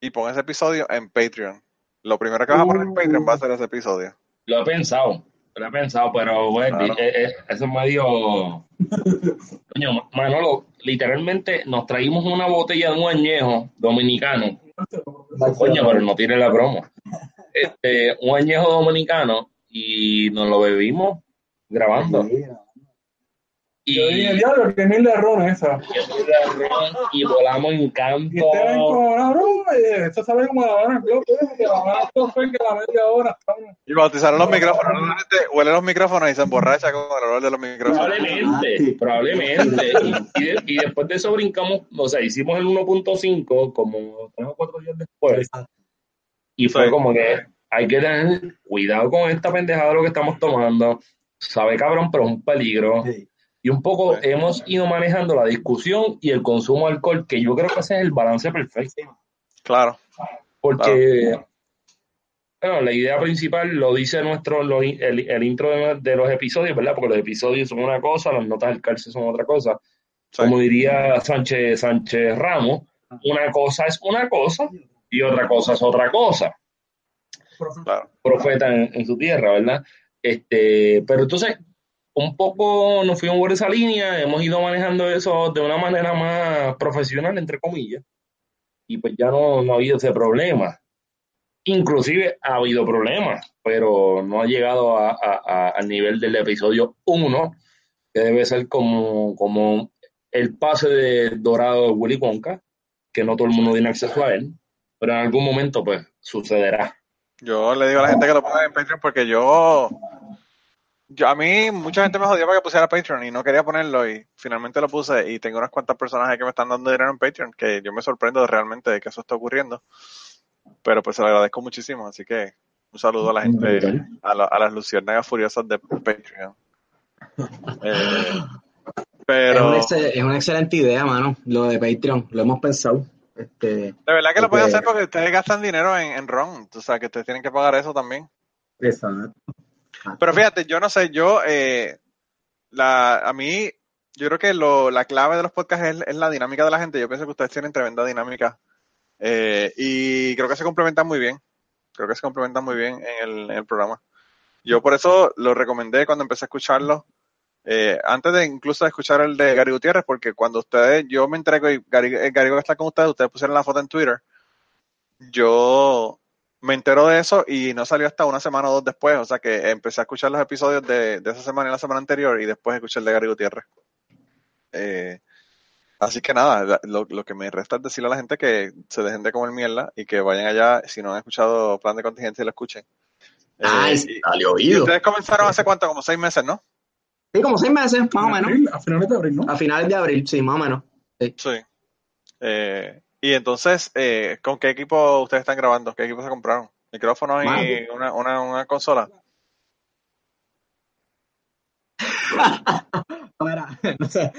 y pon ese episodio en Patreon. Lo primero que vas a poner en Patreon va a ser ese episodio. Lo he pensado, lo he pensado, pero bueno, Claro. eh, eh, eso es medio. Coño, Manolo, literalmente nos traímos una botella de un añejo dominicano. Coño, pero no tiene la broma. Este, un añejo dominicano y nos lo bebimos grabando. Yo dije, Y, diablo, que mil de ron esa. y volamos en Y canto. ustedes como, no, bro, eh, esto sabe como la Habana Club, eh, que la la media hora. Y bautizaron los micrófonos. Normalmente huele los micrófonos y se emborracha con el olor de los micrófonos. Probablemente, probablemente. Y, y de- y después de eso brincamos, o sea, hicimos el 1.5 como tres o cuatro días después. Y fue Sí. como que hay que tener cuidado con esta pendejada de lo que estamos tomando. Sabe cabrón, pero es un peligro. Y un poco Sí. hemos ido manejando la discusión y el consumo de alcohol, que yo creo que ese es el balance perfecto. Claro. Porque, bueno, la idea principal lo dice nuestro, lo- el, el intro de, de los episodios, ¿verdad? Porque los episodios son una cosa, las notas del cárcel son otra cosa. Sí. Como diría Sánchez, Sánchez Ramos, una cosa es una cosa y otra cosa es otra cosa. Claro. Profeta en, en su tierra, ¿verdad? Este, pero entonces, un poco nos fuimos por esa línea, hemos ido manejando eso de una manera más profesional, entre comillas, y pues ya no, no ha habido ese problema. Inclusive ha habido problemas, pero no ha llegado a- a- a- al nivel del episodio 1, que debe ser como, como el pase de dorado de Willy Wonka, que no todo el mundo tiene acceso a él, pero en algún momento pues sucederá. Yo le digo a la gente que lo ponga en Patreon porque yo, yo a mí mucha gente me jodió para que pusiera Patreon y no quería ponerlo y finalmente lo puse y tengo unas cuantas personas ahí que me están dando dinero en Patreon que yo me sorprendo realmente de que eso está ocurriendo. Pero pues se lo agradezco muchísimo, así que un saludo a la gente, a, la- a las luciérnagas furiosas de Patreon. Eh, Es, pero una es una excelente idea, mano, lo de Patreon, lo hemos pensado. Este, de verdad que lo pueden hacer porque ustedes gastan dinero en, en RON, o sea que ustedes tienen que pagar eso también. exacto. Pero fíjate, yo no sé, yo, eh, la, a mí, yo creo que lo, la clave de los podcasts es, es la dinámica de la gente. Yo pienso que ustedes tienen tremenda dinámica eh, y creo que se complementan muy bien. Creo que se complementan muy bien en el, en el programa. Yo por eso lo recomendé cuando empecé a escucharlo. eh, antes de incluso escuchar el de Gary Gutiérrez, porque cuando ustedes, yo me entrego y Gary, eh, Gary estar con ustedes, ustedes pusieron la foto en Twitter, yo me entero de eso y no salió hasta una semana o dos después, o sea que empecé a escuchar los episodios de, de esa semana y la semana anterior y después escuché el de Gary Gutiérrez. Eh, así que nada, lo, lo que me resta es decirle a la gente que se dejen de comer mierda y que vayan allá, si no han escuchado Plan de Contingencia, lo escuchen. Eh, Ay, y- salió y oído. ustedes comenzaron hace cuánto, como seis meses, ¿no? Sí, como seis meses, más o menos. Abril, A finales de abril, ¿no? A finales de abril, sí, más o menos. Sí. Eh, Y entonces, eh, ¿con qué equipo ustedes están grabando? ¿Qué equipo se compraron? ¿Micrófonos y una, una, una consola? Mira, no sé,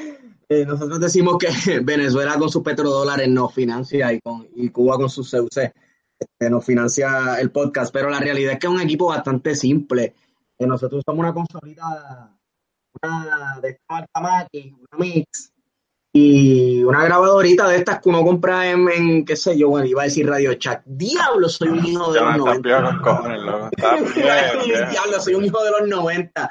eh, nosotros decimos que Venezuela con sus petrodólares nos financia y, con, y Cuba con sus CUC este, nos financia el podcast, pero la realidad es que es un equipo bastante simple. Eh, nosotros usamos una consolita, una de esta marca Mackie, una Mix, y una grabadorita de estas que uno compra en, en, qué sé yo, bueno, iba a decir Radio Chat. Diablo, soy un hijo de los están 90. viejos con cojones, loco. Están bien, bien. Diablo, soy un hijo de los 90.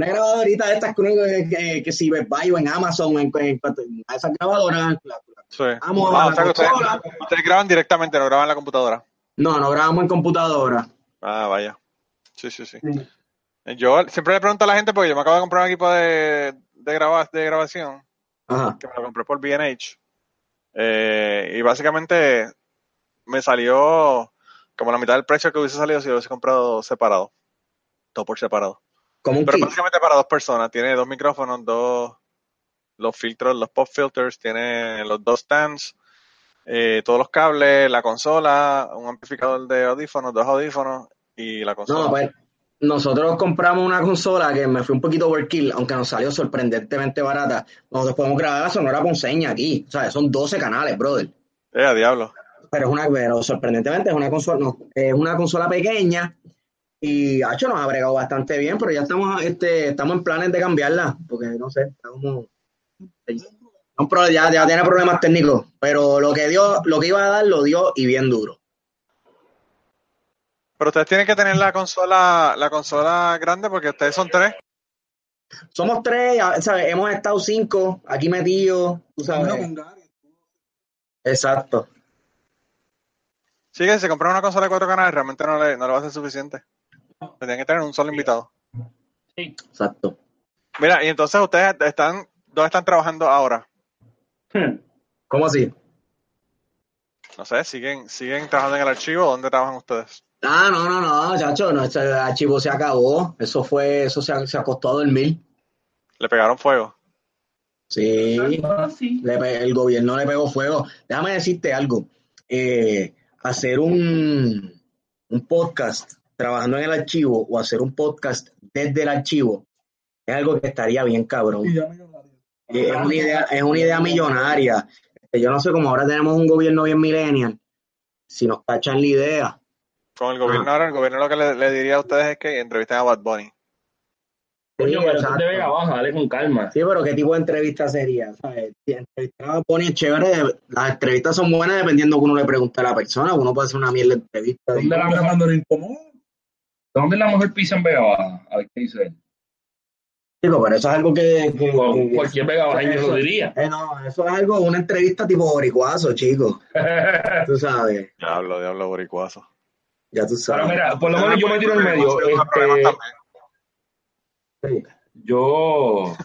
Una grabadorita de estas que uno que, que, que si ves en Amazon, en, en, en esas grabadoras. la- la- Sí. Vamos Ah, a o sea ustedes, graban directamente, no graban en la computadora. No, no grabamos en computadora. Ah, vaya. Sí, sí, sí. Yo siempre le pregunto a la gente, porque yo me acabo de comprar un equipo de, de, graba- de grabación, Ajá. que me lo compré por B&H. Eh, y básicamente me salió como la mitad del precio que hubiese salido si lo hubiese comprado separado. Todo por separado. Como un Pero kit. básicamente para dos personas. Tiene dos micrófonos, dos los filtros, los pop filters, tiene los dos stands, eh, todos los cables, la consola, un amplificador de audífonos, dos audífonos y la consola. No, pues nosotros compramos una consola que me fue un poquito overkill, aunque nos salió sorprendentemente barata. Nosotros podemos grabar la sonora Ponceña aquí. O sea, son 12 canales, brother. Eh, a diablo. Pero es una, pero sorprendentemente es una consola, no, es una consola pequeña y hecho nos ha bregado bastante bien, pero ya estamos, este, estamos en planes de cambiarla, porque no sé, está como ya, ya tiene problemas técnicos, pero lo que dio, lo que iba a dar lo dio y bien duro. Pero ustedes tienen que tener la consola, la consola grande porque ustedes son tres. Somos tres, ¿sabes? Hemos estado cinco aquí metidos, tú sabes. Exacto. Sí, que si se compran una consola de cuatro canales realmente no le, no le va a ser suficiente. Tienen que tener un solo invitado. Exacto. Mira, y entonces ustedes están, ¿dónde están trabajando ahora? ¿Cómo así? No sé, siguen, siguen trabajando en el archivo, ¿dónde trabajan ustedes? Ah, no, no, no, chacho, no, ese archivo se acabó. Eso fue, eso se, se acostó a dormir. Le pegaron fuego. Sí. Sí. Le pe- el gobierno le pegó fuego. Déjame decirte algo. Eh, hacer un, un podcast trabajando en el archivo o hacer un podcast desde el archivo es algo que estaría bien cabrón. Eh, Es una idea, es una idea millonaria. Eh, Yo no sé cómo ahora tenemos un gobierno bien millennial. Si nos cachan la idea. Con el gobierno ahora, el gobierno lo que le, le diría a ustedes es que entrevisten a Bad Bunny. Coño, Sí, pero te Vega Baja, dale con calma. Sí, pero ¿qué tipo de entrevista sería? ¿Sabes? Si entrevistar a Bonnie es chévere. Las entrevistas son buenas dependiendo de que uno le pregunte a la persona. Uno puede hacer una mierda de entrevista. ¿Dónde la, mejor, Cuando incomoda. ¿Dónde la mejor pizza en Vega Baja? A ver qué dice él. Chico, pero eso es algo que... que- Cual- que- Cualquier Vega eso- lo diría. Eh, no, eso es algo, una entrevista tipo boricuazo, chico. Tú sabes, Diablo, diablo, boricuazo. Ya tú Pero sabes. mira, por lo menos yo me tiro en medio. Este, yo,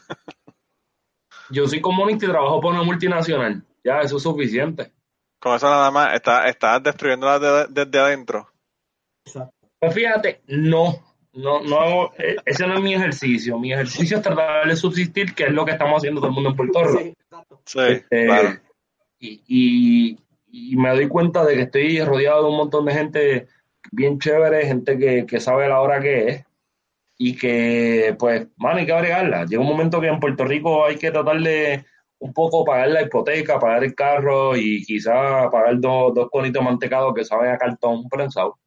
yo soy comunista y trabajo para una multinacional. Ya, eso es suficiente. Con eso nada más, está, estás destruyéndola de- desde adentro. Pues fíjate, no, no, no hago, eh, ese no es mi ejercicio. Mi ejercicio es tratar de subsistir, que es lo que estamos haciendo todo el mundo en Puerto Rico. Sí, exacto. Sí, Este, claro. y, y- y me doy cuenta de que estoy rodeado de un montón de gente bien chévere, gente que, que sabe la hora que es y que, pues, mano, hay que agregarla. Llega un momento que en Puerto Rico hay que tratar de un poco pagar la hipoteca, pagar el carro y quizá pagar dos, dos conitos mantecados que saben a cartón prensado.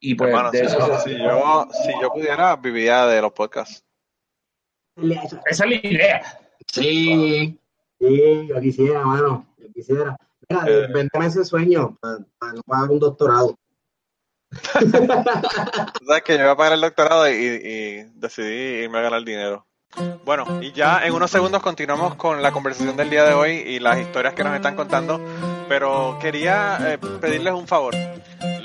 Y pues, Hermano, de si, eso se- si yo, si yo pudiera, viviría de los podcasts. esa es la idea. Sí, sí, yo quisiera, mano, yo quisiera. Mira, Eh. ese sueño para, para no pagar un doctorado. Sabes que yo iba a pagar el doctorado y, y decidí irme a ganar dinero. Bueno, y ya en unos segundos continuamos con la conversación del día de hoy y las historias que nos están contando, pero quería eh, pedirles un favor.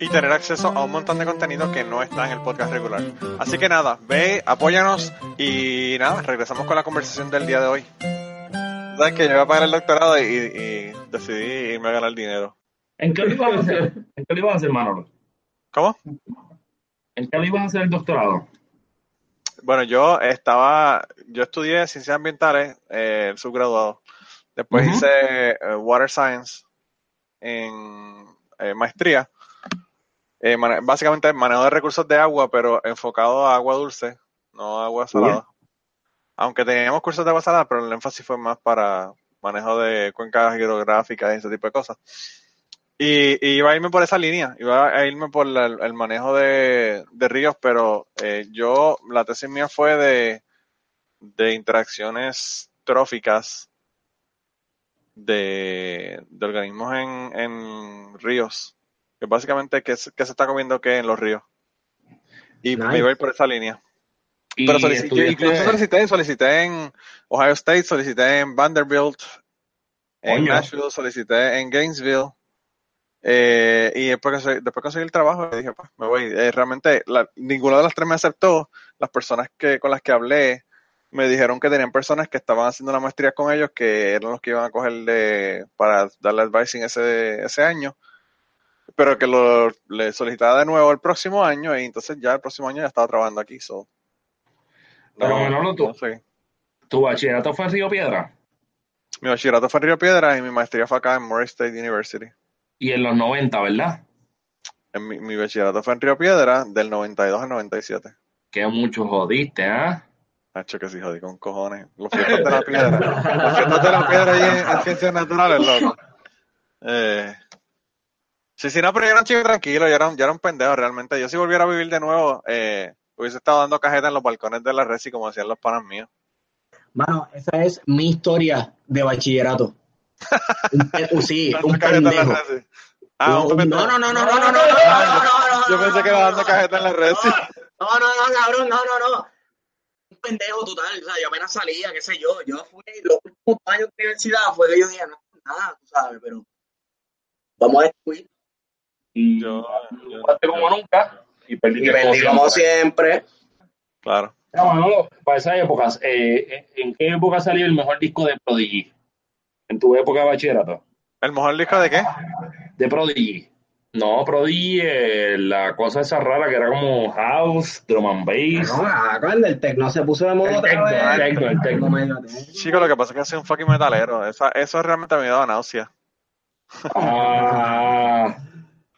y tener acceso a un montón de contenido que no está en el podcast regular. Así que nada, ve, apóyanos y nada, regresamos con la conversación del día de hoy. Sabes que yo voy a pagar el doctorado y, y decidí irme a ganar dinero. ¿En qué lo ibas a hacer? ¿En qué lo ibas a hacer, Manolo? ¿Cómo? ¿En qué lo ibas a hacer el doctorado? Bueno, yo estaba, yo estudié ciencias ambientales, eh, el subgraduado. Después hice eh, Water Science en eh, maestría. Eh, básicamente manejo de recursos de agua, pero enfocado a agua dulce, no a agua salada. Aunque teníamos cursos de agua salada, pero el énfasis fue más para manejo de cuencas hidrográficas y ese tipo de cosas. Y, y iba a irme por esa línea, iba a irme por la- el manejo de, de ríos, pero eh, yo, la tesis mía fue de, de interacciones tróficas de, de organismos en, en ríos, que básicamente qué, se- está comiendo qué en los ríos. Y Nice. me iba a ir por esa línea. Y Pero solicité, incluso solicité, solicité en Ohio State, solicité en Vanderbilt, en. Nashville, solicité en Gainesville. eh, y después, conseguí- después conseguí el trabajo dije, pues me voy. Eh, realmente la- ninguna de las tres me aceptó. Las personas que con las que hablé me dijeron que tenían personas que estaban haciendo la maestría con ellos que eran los que iban a coger de, para darle advising ese, ese año. Pero que lo le solicitaba de nuevo el próximo año y entonces ya el próximo año ya estaba trabajando aquí. So, Pero, tú- no sé. ¿Tu bachillerato fue en Río Piedra? Mi bachillerato fue en Río Piedras y mi maestría fue acá en Murray State University. Y en los 90, ¿verdad? En mi, mi bachillerato fue en Río Piedras del 92 al 97. Que mucho jodiste, ¿ah? Hacho que sí, jodí con cojones. Los fiestas de la piedra. Los fiestas de la piedra ahí en, en ciencias naturales, loco. Eh, sí, sí, no, pero yo era un chico tranquilo, yo era, un- yo era un pendejo realmente. Yo si volviera a vivir de nuevo, eh, hubiese estado dando cajeta en los balcones de la Resi como decían los panas míos. Mano, esa es mi historia de bachillerato. Uh, sí, un pendejo. Ah, No, un no, pendejo. no, no, no, no, no, no, no, no, no, Yo pensé que era dando cajeta en la Resi. No, no, no, cabrón, no, no, no. Un pendejo total, o sea, yo apenas salía, qué sé yo, yo fui, los últimos años de universidad fue que yo dije, no, nada, tú sabes, pero vamos a descubrir. Y Yo- jugaste como nunca y vendí como siempre. Claro. Ya, Manolo, para esas épocas, eh, ¿en qué época salió el mejor disco de Prodigy? En tu época de bachillerato. ¿El mejor disco de qué? De Prodigy. No, Prodigy, eh, la cosa esa rara que era como house, drum and bass. No, acuérdate, el tecno se puso de moda El otra vez. el tecno, el. No digas. Chico, lo que pasa es que soy un fucking metalero. Esa, eso realmente me daba náusea. Ah,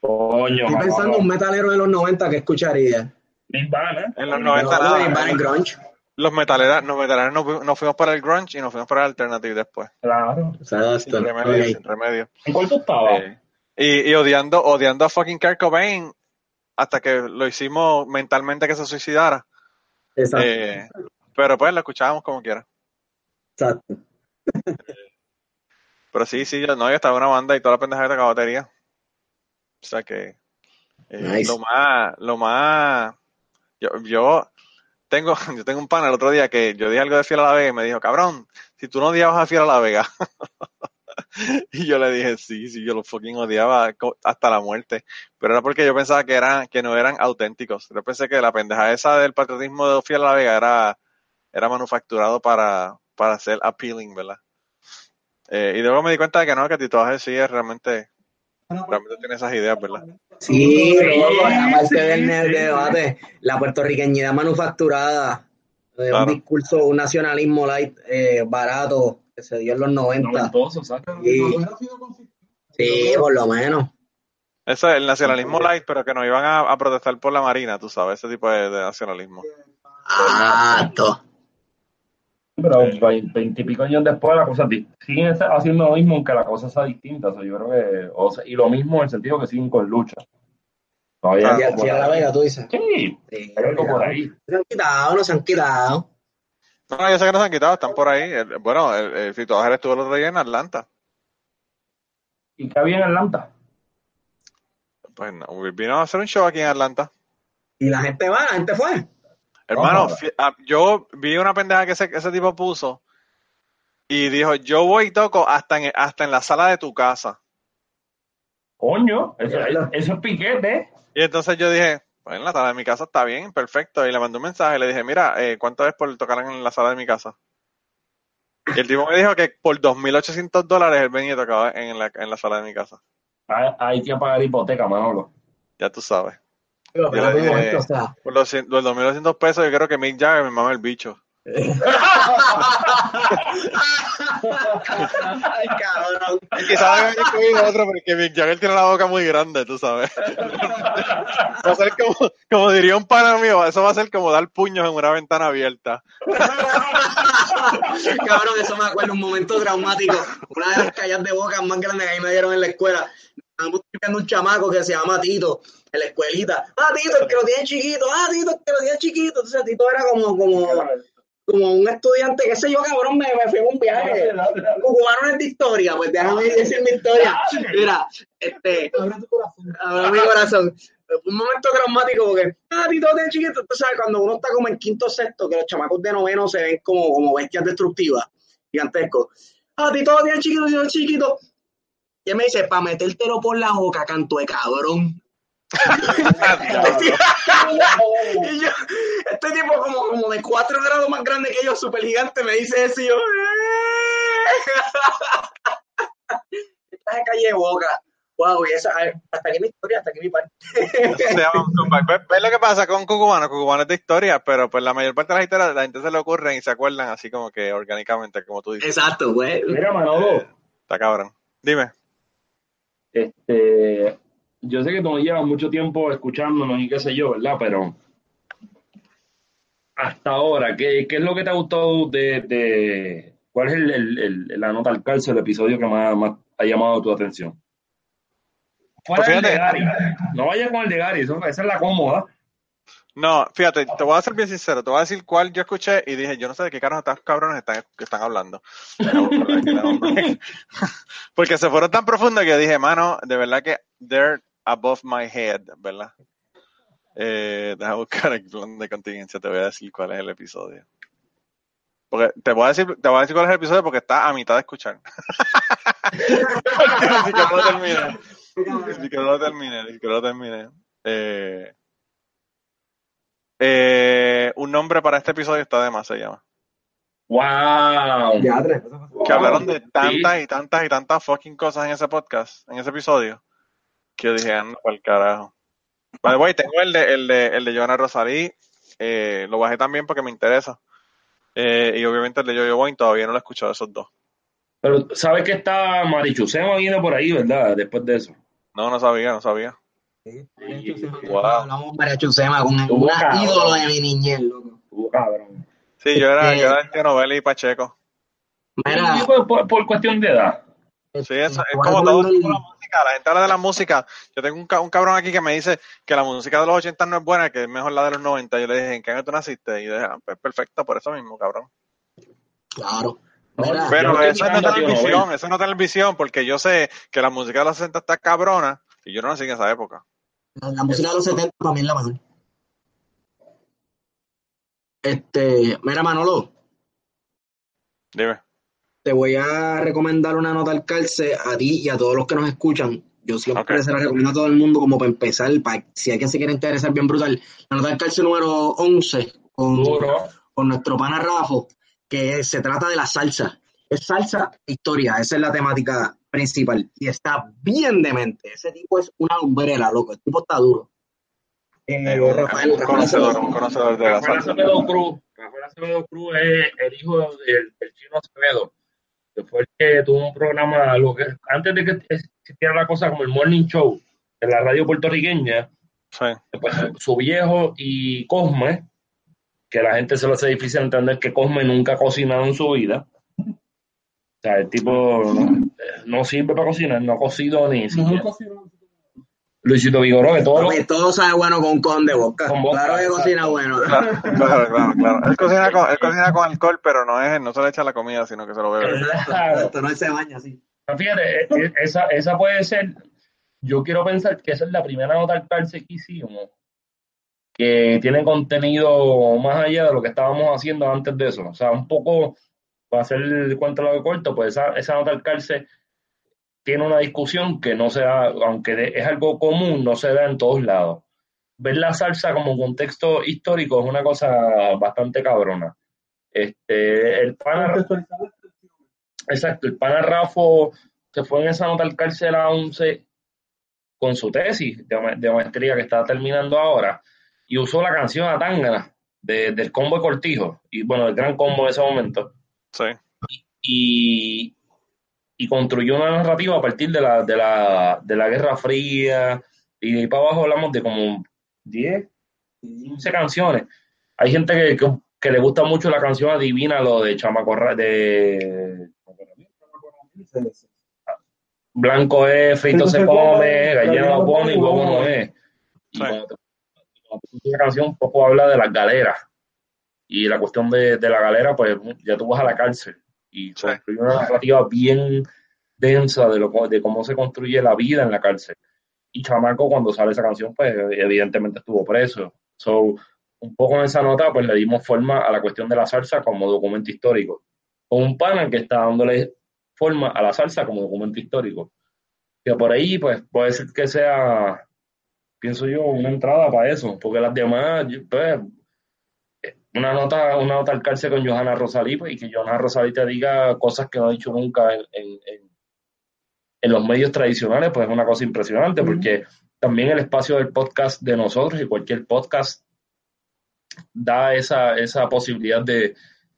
coño, Estoy pensando en un metalero de los 90 que escucharía. Nirvana. En los No, 90 de nada. Nirvana y grunge. Los metaleros, los metaleros nos, nos fuimos para el grunge y nos fuimos para el alternative después. Claro. Exacto. Sin remedio, sin remedio. ¿En cuál tú estabas? Eh, y, y odiando, odiando a fucking Kurt Cobain hasta que lo hicimos mentalmente que se suicidara. Exacto. Eh, pero pues lo escuchábamos como quiera. exacto. Pero sí, sí, yo no, yo estaba en una banda y toda la pendeja de batería. O sea que eh, Nice. lo más, lo más, yo, yo tengo, yo tengo un pana el otro día que yo dije algo de Fiel a la Vega y me dijo, cabrón, si tú no odiabas a Fiel a la Vega. y yo le dije, sí, sí, yo lo fucking odiaba hasta la muerte. Pero era porque yo pensaba que eran, que no eran auténticos. Yo pensé que la pendeja esa del patriotismo de Fiel a la Vega era, era manufacturado para, para ser appealing, ¿verdad? Eh, y luego me di cuenta de que no, que Tito sí es realmente, realmente tiene esas ideas, ¿verdad? Sí, loco, aparte del del debate, la puertorriqueñidad manufacturada, eh, Claro. un discurso, un nacionalismo light eh, barato que se dio en los 90. Noventoso, exacto. Sí, sí, por lo menos. Eso es el nacionalismo light, pero que nos iban a, a protestar por la marina, tú sabes, ese tipo de, de nacionalismo. Exacto. Pero veintipico años después la cosa siguen haciendo lo mismo aunque la cosa sea distinta. O sea, yo creo que, o sea, y lo mismo en el sentido que siguen con lucha. Todavía Ah, Si a la. Vega, tú dices. Sí, Sí, hay algo por ahí. Se han quitado, no se han quitado. No, yo sé que nos han quitado, están por ahí. El- bueno, el, el Fito Ángel estuvo el otro día en Atlanta. ¿Y qué había en Atlanta? Pues no, vino a hacer un show aquí en Atlanta. Y la gente va, la gente fue. Hermano, ah, yo vi una pendeja que ese, ese tipo puso y dijo, yo voy y toco hasta en, hasta en la sala de tu casa. Coño, eso, eso es piquete. Y entonces yo dije, pues en la sala de mi casa está bien, perfecto. Y le mandé un mensaje, le dije, mira, eh, ¿cuánto es por tocar en la sala de mi casa? Y el tipo me dijo que por 2.800 dólares él venía y tocaba en la, en la sala de mi casa. Hay, hay que pagar hipoteca, Manolo. Ya tú sabes. O sea, por los, cien- los 2.200 pesos yo creo que Mick Jagger me mama el bicho. Ay, cabrón. Y quizás haya incluido otro porque Mick Jagger tiene la boca muy grande, tú sabes. Va a ser como, como diría un pana mío, eso va a ser como dar puños en una ventana abierta. Cabrón, eso me acuerdo un momento traumático. Una de las calles de boca más grandes que ahí me dieron en la escuela. Estábamos viendo un chamaco que se llama Tito en la escuelita. Ah, Tito, el que lo tiene chiquito. Ah, Tito, el que lo tiene chiquito. Entonces, Tito era como, como, como un estudiante, qué sé yo, cabrón, me, me fui en un viaje. Cubanos de historia, pues déjame decir mi historia. Mira, este, Abre tu corazón. Mi corazón. Un momento traumático porque, ah, Tito tiene chiquito. Tú sabes, cuando uno está como en quinto sexto, que los chamacos de noveno se ven como, como bestias destructivas, gigantescos. Ah, Tito tiene chiquito, tiene chiquito. Y él me dice, para metértelo por la boca, canto de cabrón. y yo, este tipo como, como de cuatro grados más grande que yo, súper gigante, me dice eso y yo, estás de calle de boca. Wow, y esa, hasta aquí mi historia, hasta aquí mi parte. Se llama un comeback. ¿Ves, ves lo que pasa con Cucubano? Cucubano es de historia, pero pues la mayor parte de las historias la gente se le ocurren y se acuerdan así como que orgánicamente, como tú dices. Exacto, güey. Mira, Manolo, Está cabrón. Dime. Este, yo sé que tú no llevas mucho tiempo escuchándonos y qué sé yo, ¿verdad? Pero hasta ahora, ¿qué, qué es lo que te ha gustado de, de cuál es el, el- el- la nota al calce, el episodio que más, más ha llamado tu atención? Fuera Pues del de. Gary. No vayas con el de Gary, esa es la cómoda. No, fíjate, te voy a ser bien sincero, te voy a decir cuál yo escuché y dije, yo no sé de qué caros estos cabrones están, que están hablando. Porque se fueron tan profundos que dije, mano, de verdad que they're above my head, ¿verdad? Eh, deja buscar el plan de contingencia, te voy a decir cuál es el episodio. Porque te voy a decir, te voy a decir cuál es el episodio porque está a mitad de escuchar. Ni siquiera lo terminé. Ni siquiera lo terminé, ni siquiera lo terminé. Eh, eh, un nombre para este episodio está de más, se llama. ¡Wow! Que hablaron de tantas y tantas y tantas fucking cosas en ese podcast, en ese episodio, que yo dije, anda para el carajo. The way, tengo el de, el de, el de Joana Rosalí, eh, lo bajé también porque me interesa. Eh, y obviamente el de Yo-Yo Boing todavía no lo he escuchado esos dos. Pero sabes que está Marichusema viene por ahí, ¿verdad? Después de eso. No, no sabía, no sabía. Wow. Hablamos María Chusema con cabrón. ídolo de mi niñez, loco. Uh, cabrón. Sí, yo era, Este- yo era el Novelli y Pacheco. Mira, por, por- por cuestión de edad. Sí, eso, es a como todo la música. La gente habla de la música. Yo tengo un, un cabrón aquí que me dice que la música de los 80 no es buena, que es mejor la de los 90. Yo le dije, ¿en qué año tú naciste? Y yo dije, ah, pues perfecto, por eso mismo, cabrón. Claro. Mira, Pero eso no es televisión, Nobel. eso no es televisión, porque yo sé que la música de los 60 está cabrona y yo no nací en esa época. La, la música de los 70 para mí es la mejor. Este, mira, Manolo, Dime. te voy a recomendar una nota al calce a ti y a todos los que nos escuchan. Yo siempre Ok. se la recomiendo a todo el mundo como para empezar, para si alguien se quiere interesar bien brutal. La nota al calce número 11 con, con nuestro pana Rafo, que se trata de la salsa. Es salsa e historia, esa es la temática principal. Y está bien demente. Ese tipo es una umbrera, loco. El tipo está duro. Eh, Eh, un, Rafael, un Rafael conocedor, un conocedor de la Rafael salsa. Acevedo Cruz. Rafael Acevedo Cruz es el hijo del, del chino Acevedo. Que fue el que tuvo un programa, lo que, antes de que existiera la cosa como el Morning Show en la radio puertorriqueña, Sí. después su viejo y Cosme, que la gente se lo hace difícil entender que Cosme nunca ha cocinado en su vida. O sea, el tipo no, no sirve para cocinar, no ha cocido ni siquiera. Luisito Vigoró, que todo todo sabe bueno con con de boca. Con boca, claro que exacto. cocina bueno. Claro, claro, claro, claro. Él cocina con, él cocina con alcohol, pero no es, no se le echa la comida, sino que se lo bebe. Claro. Esto no se baña así. Fíjate, e- e- esa, esa puede ser, yo quiero pensar que esa es la primera nota al calce que hicimos, que tiene contenido más allá de lo que estábamos haciendo antes de eso. O sea, un poco para hacer el cuento largo corto, pues esa, esa nota al cárcel tiene una discusión que no se da, aunque es algo común, no se da en todos lados. Ver la salsa como contexto histórico es una cosa bastante cabrona. Este, el pana, exacto, el pana Rafo se fue en esa nota al cárcel a 11 con su tesis de, ma- de maestría que está terminando ahora y usó la canción Atangana de, del combo de Cortijo y bueno, el gran combo de ese momento Sí. y, y construyó una narrativa a partir de la, de la, de la Guerra Fría y de ahí para abajo hablamos de como 10, 15 canciones. Hay gente que, que, que le gusta mucho la canción Adivina, lo de Chamaco Ra- de Blanco es, frito se come, gallina lo pone y huevo no es. Y Sí. cuando te- cuando la canción un poco habla de las galeras. Y la cuestión de, de la galera, pues ya tú vas a la cárcel. Y Sí. construye una narrativa bien densa de, lo, de cómo se construye la vida en la cárcel. Y Chamaco, cuando sale esa canción, pues evidentemente estuvo preso. So, un poco en esa nota, pues le dimos forma a la cuestión de la salsa como documento histórico. Con un pana que está dándole forma a la salsa como documento histórico. Que por ahí, pues, puede ser que sea, pienso yo, una entrada para eso, porque las demás, pues, una nota, una nota al cárcel con Johanna Rosalí, pues, y que Johanna Rosalí te diga cosas que no ha dicho nunca en, en, los medios tradicionales, pues es una cosa impresionante, porque también el espacio del podcast de nosotros y cualquier podcast da esa, esa posibilidad de,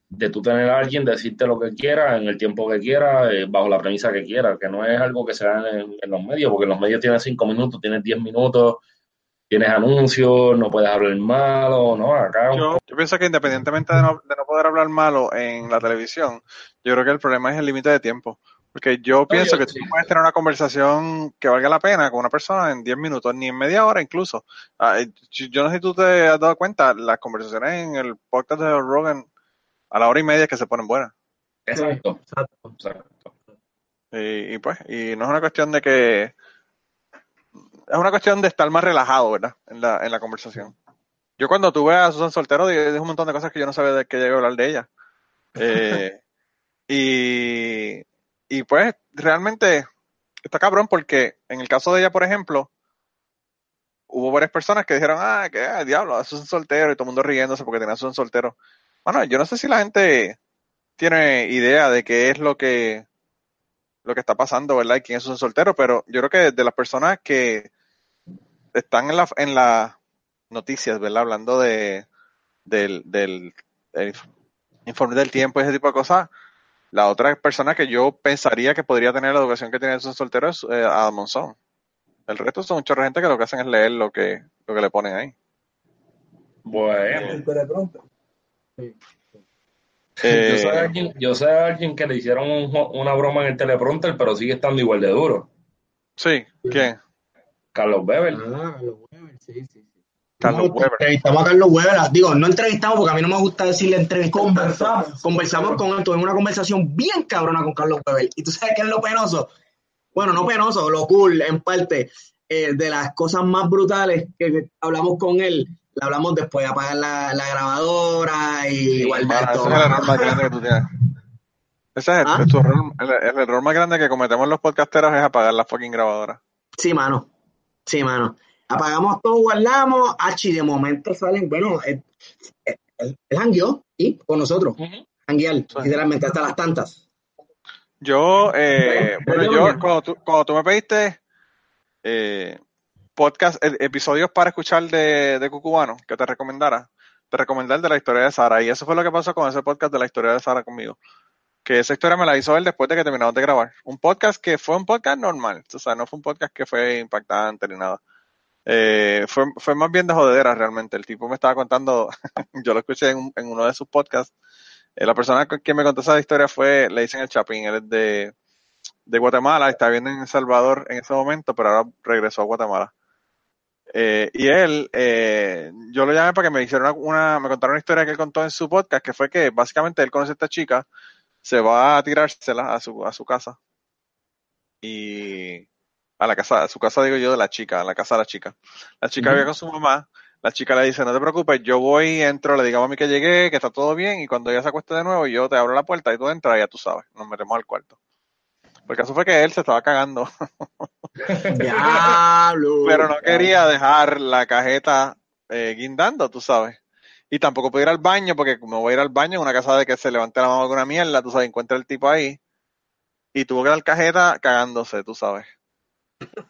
de tú tener a alguien, decirte lo que quiera, en el tiempo que quiera, eh, bajo la premisa que quiera, que no es algo que se da en, en los medios, porque en los medios tienes cinco minutos, tienes diez minutos, tienes anuncios, no puedes hablar malo, ¿no? Acá un Yo, yo pienso que independientemente de no, de no poder hablar malo en la televisión, yo creo que el problema es el límite de tiempo. Porque yo pienso yo- que tú sí. no puedes tener una conversación que valga la pena con una persona en 10 minutos, ni en media hora incluso. Ah, eh, yo no sé si tú te has dado cuenta, las conversaciones en el podcast de Rogan a la hora y media que se ponen buenas. Exacto, Exacto. exacto. Y, y pues, y no es una cuestión de que. Es una cuestión de estar más relajado, ¿verdad? En la, en la conversación. Yo cuando tuve a Susan Soltero dije, un montón de cosas que yo no sabía de que llegué a hablar de ella. Eh, y, y pues, realmente está cabrón porque en el caso de ella, por ejemplo, hubo varias personas que dijeron, ah, que ah, diablo, a Susan Soltero y todo el mundo riéndose porque tenía a Susan Soltero. Bueno, yo no sé si la gente tiene idea de qué es lo que lo que está pasando, ¿verdad? Y quién es un soltero, pero yo creo que de las personas que están en la en las noticias, ¿verdad? Hablando de del, del, del informe del tiempo y ese tipo de cosas, la otra persona que yo pensaría que podría tener la educación que tiene un soltero es eh, Adam Monzón. El resto son un chorro de gente que lo que hacen es leer lo que, lo que le ponen ahí. Bueno, El teleprompter. Eh, yo, sé de alguien, yo sé de alguien que le hicieron un una broma en el teleprompter, pero sigue estando igual de duro. sí, ¿quién? Carlos Weber. Ah, Carlos Weber, sí, sí, sí. Carlos Weber. Entrevistamos a Carlos Weber. Digo, no entrevistamos porque a mí no me gusta decirle entrevistamos. Conversamos. Conversamos con él, tuvimos una conversación bien cabrona con Carlos Weber. ¿Y tú sabes qué es lo penoso? Bueno, no penoso, lo cool, en parte. eh, de las cosas más brutales que hablamos con él, la hablamos después de apagar la, la grabadora y guardar Ah, ese todo. es el error más grande que tú tienes. Ese es el, ¿Ah? tu error, el, el error más grande que cometemos los podcasteros es apagar la fucking grabadora. Sí, mano. Sí, mano. Apagamos todo, guardamos. Achi, de momento salen, bueno, él, él, él jangueó, ¿sí? Con nosotros. Sí. literalmente, hasta las tantas. Yo, eh, bueno, yo, cuando tú, cuando tú me pediste eh, podcast, eh, episodios para escuchar de, de Cucubano, que te recomendara, te recomendé el de la historia de Sara, y eso fue lo que pasó con ese podcast de la historia de Sara conmigo. Que esa historia me la hizo él después de que terminamos de grabar. Un podcast que fue un podcast normal, o sea, no fue un podcast que fue impactante ni nada. Eh, fue, fue más bien de jodedera realmente. El tipo me estaba contando, yo lo escuché en, un- en uno de sus podcasts. Eh, la persona que me contó esa historia fue, le dicen el Chapín, él es de, de Guatemala, está viviendo en El Salvador en ese momento, pero ahora regresó a Guatemala. Eh, y él, eh, yo lo llamé para que me hiciera una, una- me contara una historia que él contó en su podcast, que fue que básicamente él conoce a esta chica, se va a tirársela a su, a su casa. Y a la casa, a su casa digo yo de la chica, a la casa de la chica. La chica vive con su mamá, la chica le dice, no te preocupes, yo voy, entro, le digo a mami que llegué, que está todo bien, y cuando ella se acueste de nuevo, yo te abro la puerta y tú entras, y ya tú sabes, nos metemos al cuarto. Porque eso fue que él se estaba cagando, Diablo. pero no quería dejar la cajeta eh, guindando, tú sabes. Y tampoco pude ir al baño, porque como voy a ir al baño en una casa de que se levante la mano con una mierda, tú sabes, encuentra el tipo ahí, y tuvo que dar cajeta cagándose, tú sabes.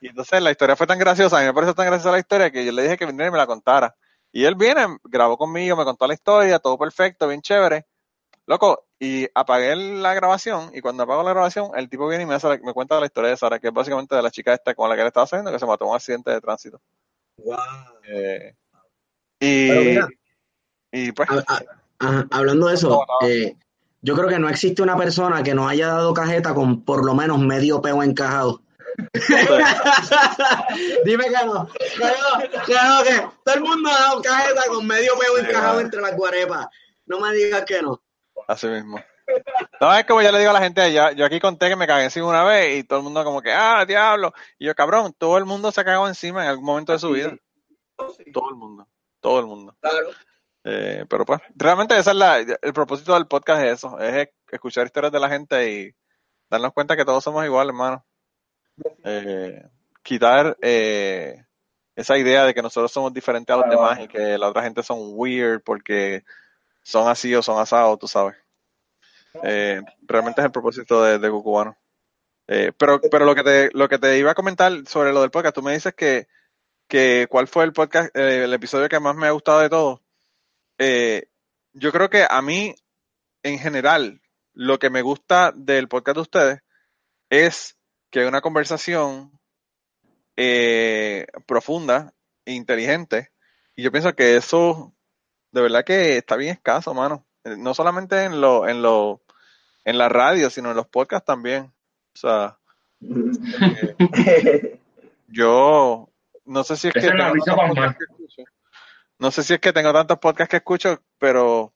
Y entonces la historia fue tan graciosa, a mí me pareció tan graciosa la historia que yo le dije que viniera y me la contara. Y él viene, grabó conmigo, me contó la historia, todo perfecto, bien chévere. Loco, y apagué la grabación, y cuando apago la grabación, el tipo viene y me, hace la- me cuenta la historia de Sara, que es básicamente de la chica esta con la que él estaba saliendo, que se mató en un accidente de tránsito. Wow. Eh, y, mira. y pues, hablando de eso, eh, yo creo que no existe una persona que nos haya dado cajeta con por lo menos medio peo encajado. Dime que no, que no, que no, que todo el mundo ha dado cajeta con medio peo encajado entre las guarepas. No me digas que no. Así mismo. No, es como yo le digo a la gente, ya, yo aquí conté que me cagué encima una vez y todo el mundo como que, ah, diablo. Y yo, cabrón, todo el mundo se ha cagado encima en algún momento de su vida. Todo el mundo, todo el mundo. Claro. Eh, pero pues, realmente esa es la, el propósito del podcast es eso, es escuchar historias de la gente y darnos cuenta que todos somos iguales, hermano. Eh, quitar eh, esa idea de que nosotros somos diferentes a los Claro. demás y que la otra gente son weird porque son así o son asados, tú sabes. Eh, realmente es el propósito de, de Cucubano. Eh, pero, pero lo que te, lo que te iba a comentar sobre lo del podcast, tú me dices que, que cuál fue el podcast, eh, el episodio que más me ha gustado de todos. Eh, yo creo que a mí, en general, lo que me gusta del podcast de ustedes es que hay una conversación profunda, e inteligente, y yo pienso que eso de verdad que está bien escaso, mano. Eh, No solamente en lo, en lo, en la radio, sino en los podcasts también. O sea, eh, yo no sé si es que tengo tantos escucho. No sé si es que tengo tantos podcasts que escucho, pero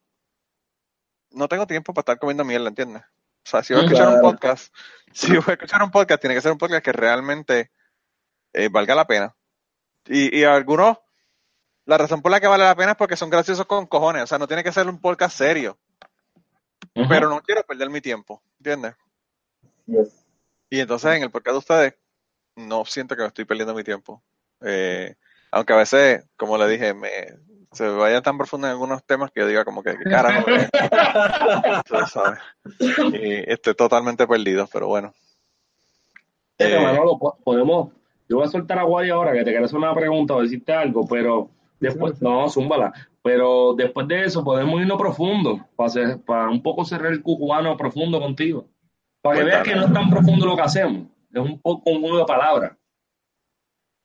no tengo tiempo para estar comiendo mierda, ¿entiendes? O sea, si voy a escuchar un podcast, si voy a escuchar un podcast, tiene que ser un podcast que realmente eh, valga la pena. Y, y algunos, la razón por la que vale la pena es porque son graciosos con cojones. O sea, no tiene que ser un podcast serio, pero no quiero perder mi tiempo, ¿entiendes? Yes. Y entonces en el podcast de ustedes, no siento que me estoy perdiendo mi tiempo. Eh, aunque a veces, como le dije, me, se vaya tan profundo en algunos temas que yo diga como que, ¿qué carajo sabes. Y estoy totalmente perdido, pero bueno. Fíjate, Eh, Manolo, podemos, yo voy a soltar a Guay ahora que te quiero hacer una pregunta o decirte algo, pero después, no, zúmbala, pero después de eso podemos irnos profundo, para, hacer- para un poco cerrar el cucubano profundo contigo, para que veas que no es tan profundo lo que hacemos, es un poco un juego de palabras.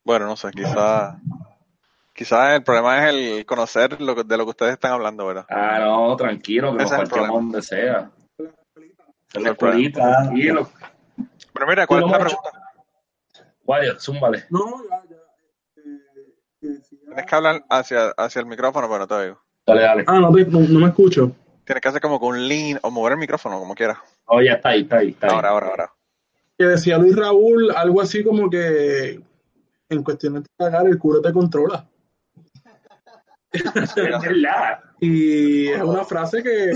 Bueno, no sé, quizás quizás el problema es el conocer lo que- de lo que ustedes están hablando, ¿verdad? Ah, no, tranquilo, que nos donde sea. La escuelita, tranquilo. Pero mira, ¿cuál es la pregunta? Guay, zúmbale. No, ya, ya. eh, decía- Tienes que hablar hacia, hacia el micrófono, pero no te oigo. Dale, dale. Ah, no, te- no, no me escucho. Tienes que hacer como con un lean o mover el micrófono, como quieras. Oh, ya está ahí, está ahí, está ahí. Ahora, ahora, ahora. Que decía Luis Raúl algo así como que en cuestiones de cagar el culo te controla. Es verdad. Y es una frase que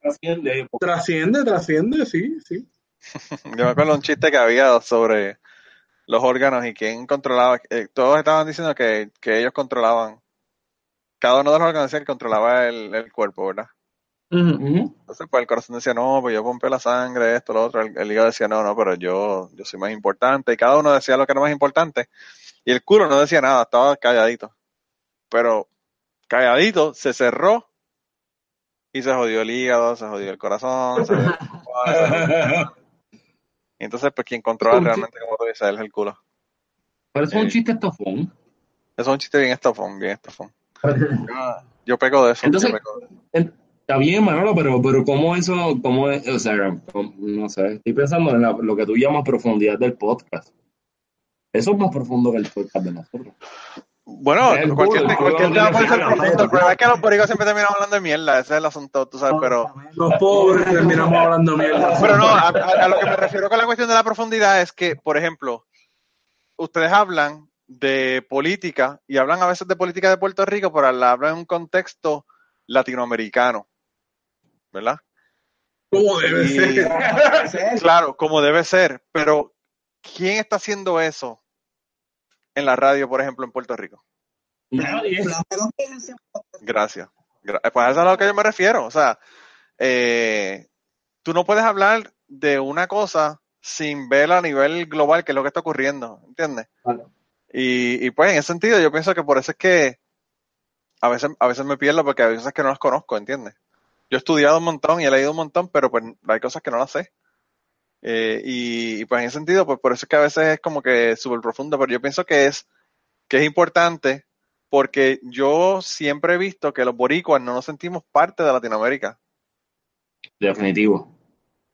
Trasciende. trasciende, trasciende, sí, sí. Yo me acuerdo un chiste que había sobre los órganos y quién controlaba. eh, todos estaban diciendo que, que ellos controlaban. Cada uno de los órganos decía que controlaba el, el cuerpo, ¿verdad? Entonces, pues el corazón decía, no, pues yo pompeo la sangre, esto, lo otro. El, el hígado decía, no, no, pero yo, yo soy más importante. Y cada uno decía lo que era más importante. Y el culo no decía nada, estaba calladito. Pero calladito se cerró y se jodió el hígado, se jodió el corazón. se jodió el- se jodió- Y entonces, pues quien controla realmente, como tú dices, es el culo. Pero eso es un chiste estofón. Eso es un chiste bien estofón, bien estofón. Yo, yo peco de eso. Entonces- yo peco de eso. Está bien, Manolo, pero, pero ¿cómo eso, cómo es, o sea, no sé, estoy pensando en la- lo que tú llamas profundidad del podcast. Eso es más profundo que el podcast de nosotros. Bueno, El cualquier, tema puede ser profundo. El problema es que los boricos siempre terminan hablando de mierda. Ese es el asunto, tú sabes, pero... Los pobres terminamos hablando mierda. Pero no, a, a- a lo que me refiero con la cuestión de la profundidad es que, por ejemplo, ustedes hablan de política y hablan a veces de política de Puerto Rico, pero la hablan en un contexto latinoamericano, ¿verdad? Como debe Y- ser. Claro, como debe ser, pero ¿quién está haciendo eso en la radio, por ejemplo, en Puerto Rico? Gracias. Gra- Pues a eso es a lo que yo me refiero. O sea, eh, tú no puedes hablar de una cosa sin ver a nivel global qué es lo que está ocurriendo, ¿entiendes? Y, y pues en ese sentido yo pienso que por eso es que a veces, a veces me pierdo porque a veces es que no las conozco, ¿entiendes? Yo he estudiado un montón y he leído un montón, pero pues hay cosas que no las sé. Eh, y, y, pues en ese sentido, pues por eso es que a veces es como que súper profundo, pero yo pienso que es, que es importante porque yo siempre he visto que los boricuas no nos sentimos parte de Latinoamérica. Definitivo.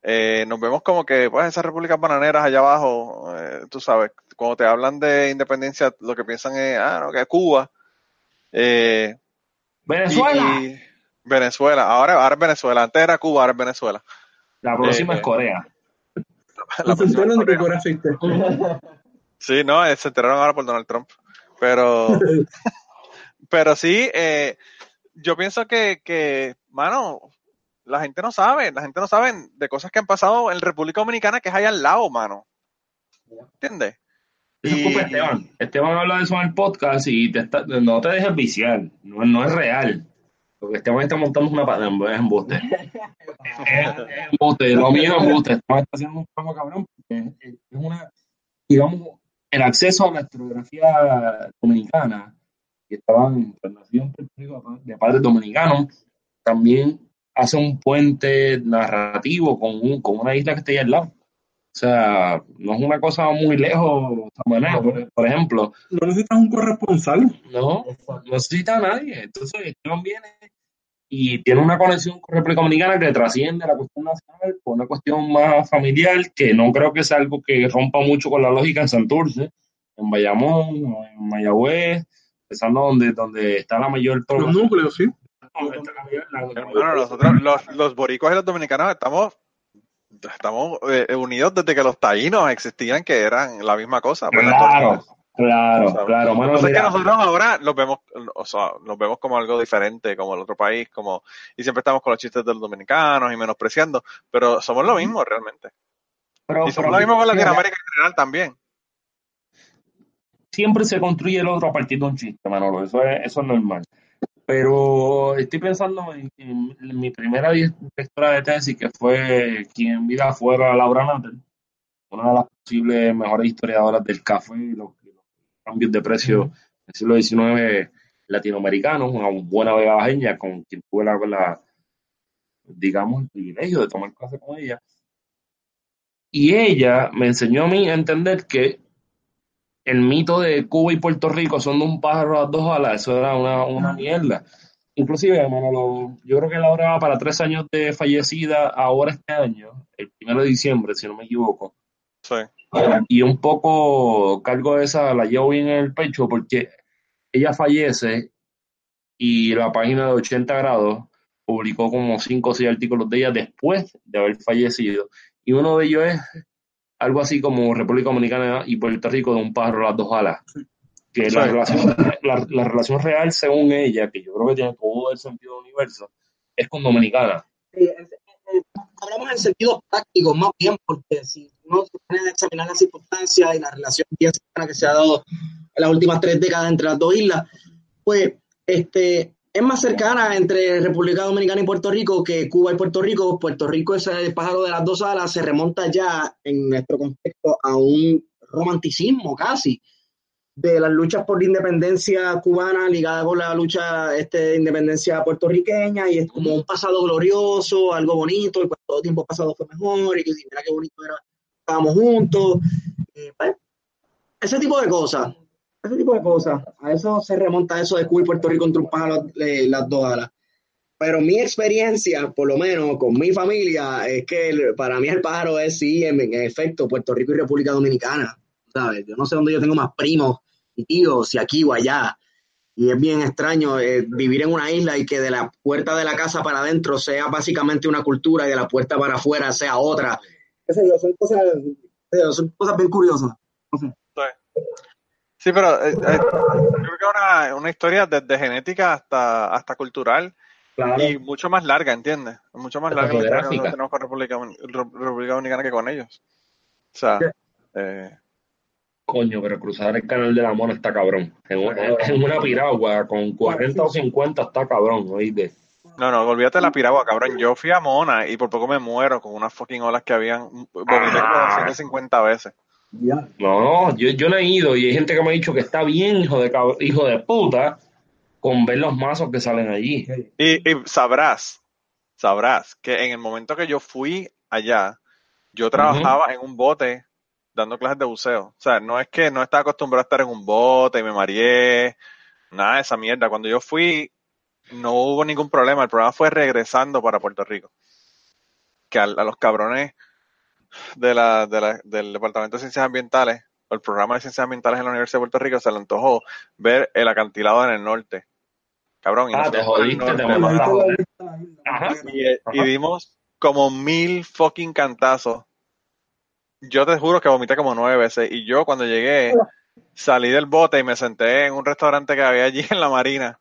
Eh, nos vemos como que, pues, esas repúblicas bananeras allá abajo, eh, tú sabes, cuando te hablan de independencia, lo que piensan es, ah, no, que Cuba. Eh, Venezuela. y Venezuela. Ahora, ahora es Venezuela. Antes era Cuba, ahora es Venezuela. La próxima eh, es Corea. La No se enteran de que. Sí, no, eh, se enteraron ahora por Donald Trump. Pero, pero sí, eh, yo pienso que, que, mano, la gente no sabe, la gente no sabe de cosas que han pasado en República Dominicana que es ahí al lado, mano. ¿Entiendes? Eso es culpa de Esteban. Esteban habla de eso en el podcast y te está- no te dejes viciar. No, no es real. Porque Esteban está montando una pata. Es embuste. es, es embuste. Lo mío es embuste. Está haciendo un trabajo cabrón. porque Es, una, digamos, el acceso a la historiografía dominicana, que estaban pues, en Puerto Rico de padres dominicanos, también hace un puente narrativo con, un, con una isla que está ahí al lado. O sea, no es una cosa muy lejos, Samaná, por, por ejemplo. No necesitas un corresponsal. No, no necesita a nadie. Entonces, Esteban viene y tiene una conexión con República Dominicana que trasciende la cuestión nacional por una cuestión más familiar, que no creo que sea algo que rompa mucho con la lógica en Santurce, en Bayamón, o en Mayagüez, empezando donde, donde está la mayor Los núcleos, sí. mayor- Hermano, nosotros, los, los boricuas y los dominicanos estamos, estamos eh, unidos desde que los taínos existían, que eran la misma cosa. pues, Claro, entonces, claro, claro. Lo que nosotros ahora los vemos, o sea, los vemos como algo diferente, como el otro país, como, y siempre estamos con los chistes de los dominicanos y menospreciando, pero somos lo mismo realmente. pero- Y somos pero- lo mismo con Latinoamérica en general también. siempre se construye el otro a partir de un chiste, Manolo. Eso es, eso es normal. Pero estoy pensando en, en mi primera directora de tesis, que fue quien en vida fuera Laura Natter, una de las posibles mejores historiadoras del café y los, los cambios de precio del siglo XIX latinoamericanos, una buena vega bajeña con quien tuve la, la, digamos, el privilegio de tomar clase con ella. Y ella me enseñó a mí a entender que el mito de Cuba y Puerto Rico son de un pájaro a dos alas, eso era una, una mierda. Inclusive, Manolo, yo creo que la hora va para tres años de fallecida ahora este año, el primero de diciembre, si no me equivoco. Sí. Y un poco cargo de esa la llevo bien en el pecho porque ella fallece y la página de 80 grados publicó como cinco o seis artículos de ella después de haber fallecido. Y uno de ellos es algo así como República Dominicana y Puerto Rico de un pájaro a las dos alas. Que la, Sí. relación, la, la relación real, según ella, que yo creo que tiene todo el sentido del universo, es con Dominicana. Sí, es- eh, hablamos en sentido práctico más bien, porque si uno se pone a examinar las circunstancias y la relación bien que se ha dado en las últimas tres décadas entre las dos islas, pues este, es más cercana entre República Dominicana y Puerto Rico que Cuba y Puerto Rico. Puerto Rico, ese pájaro de las dos alas, se remonta ya en nuestro contexto a un romanticismo casi de las luchas por la independencia cubana ligada con la lucha este, de independencia puertorriqueña y es como un pasado glorioso, algo bonito, y pues todo tiempo pasado fue mejor y que mira qué bonito era, estábamos juntos. pues, ese tipo de cosas, ese tipo de cosas, a eso se remonta eso de Cuba y Puerto Rico entre un pájaro eh, las dos alas. Pero mi experiencia, por lo menos con mi familia, es que el- para mí el pájaro es sí, en, en efecto, Puerto Rico y República Dominicana. ¿sabes? Yo no sé dónde yo tengo más primos y tíos, si aquí o allá. Y es bien extraño eh, vivir en una isla y que de la puerta de la casa para adentro sea básicamente una cultura y de la puerta para afuera sea otra. Qué sé yo, son cosas, son cosas bien curiosas. Sí, Sí, pero eh, eh, yo creo que es una, una historia desde genética hasta, hasta cultural Claro. y mucho más larga, ¿entiendes? Mucho más larga la historia que nosotros tenemos con República, República Dominicana que con ellos. O sea, eh, Coño, pero cruzar el canal de la Mona está cabrón. En, una- en una piragua con 40 o 50 está cabrón, oíste. no, no, olvídate de la piragua, cabrón. Yo fui a Mona y por poco me muero con unas fucking olas que habían. Vomité como 250 veces. Ya. No, yo, yo no he ido y hay gente que me ha dicho que está bien, hijo de cab- hijo de puta, con ver los mazos que salen allí. Y, y sabrás, sabrás que en el momento que yo fui allá, yo trabajaba en un bote dando clases de buceo. O sea, no es que no estaba acostumbrado a estar en un bote y me mareé, nada de esa mierda. Cuando yo fui, no hubo ningún problema. El problema fue regresando para Puerto Rico. Que al- a, los cabrones de la, de la- del Departamento de Ciencias Ambientales, o el programa de Ciencias Ambientales en la Universidad de Puerto Rico, se le antojó ver el acantilado en el norte. Cabrón, y Ah, te jodiste, te. Ajá. y dimos como mil fucking cantazos. Yo te juro que vomité como nueve veces. Y yo cuando llegué, salí del bote y me senté en un restaurante que había allí en la Marina,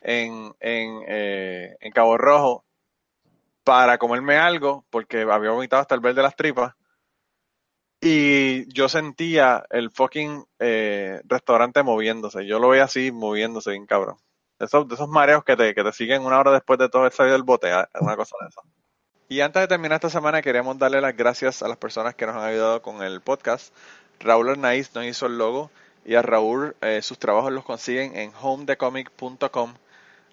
en, en, eh, en Cabo Rojo, para comerme algo, porque había vomitado hasta el ver de las tripas. Y yo sentía el fucking eh, restaurante moviéndose. Yo lo veía así, moviéndose bien cabrón. Esos, de esos mareos que te, que te siguen una hora después de todo el salir del bote, ah, una cosa de esa. Y antes de terminar esta semana, queríamos darle las gracias a las personas que nos han ayudado con el podcast. Raúl Arnaiz nos hizo el logo y a Raúl eh, sus trabajos los consiguen en homedecomic.com.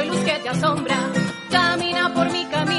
Soy luz que te asombra. Camina por mi camino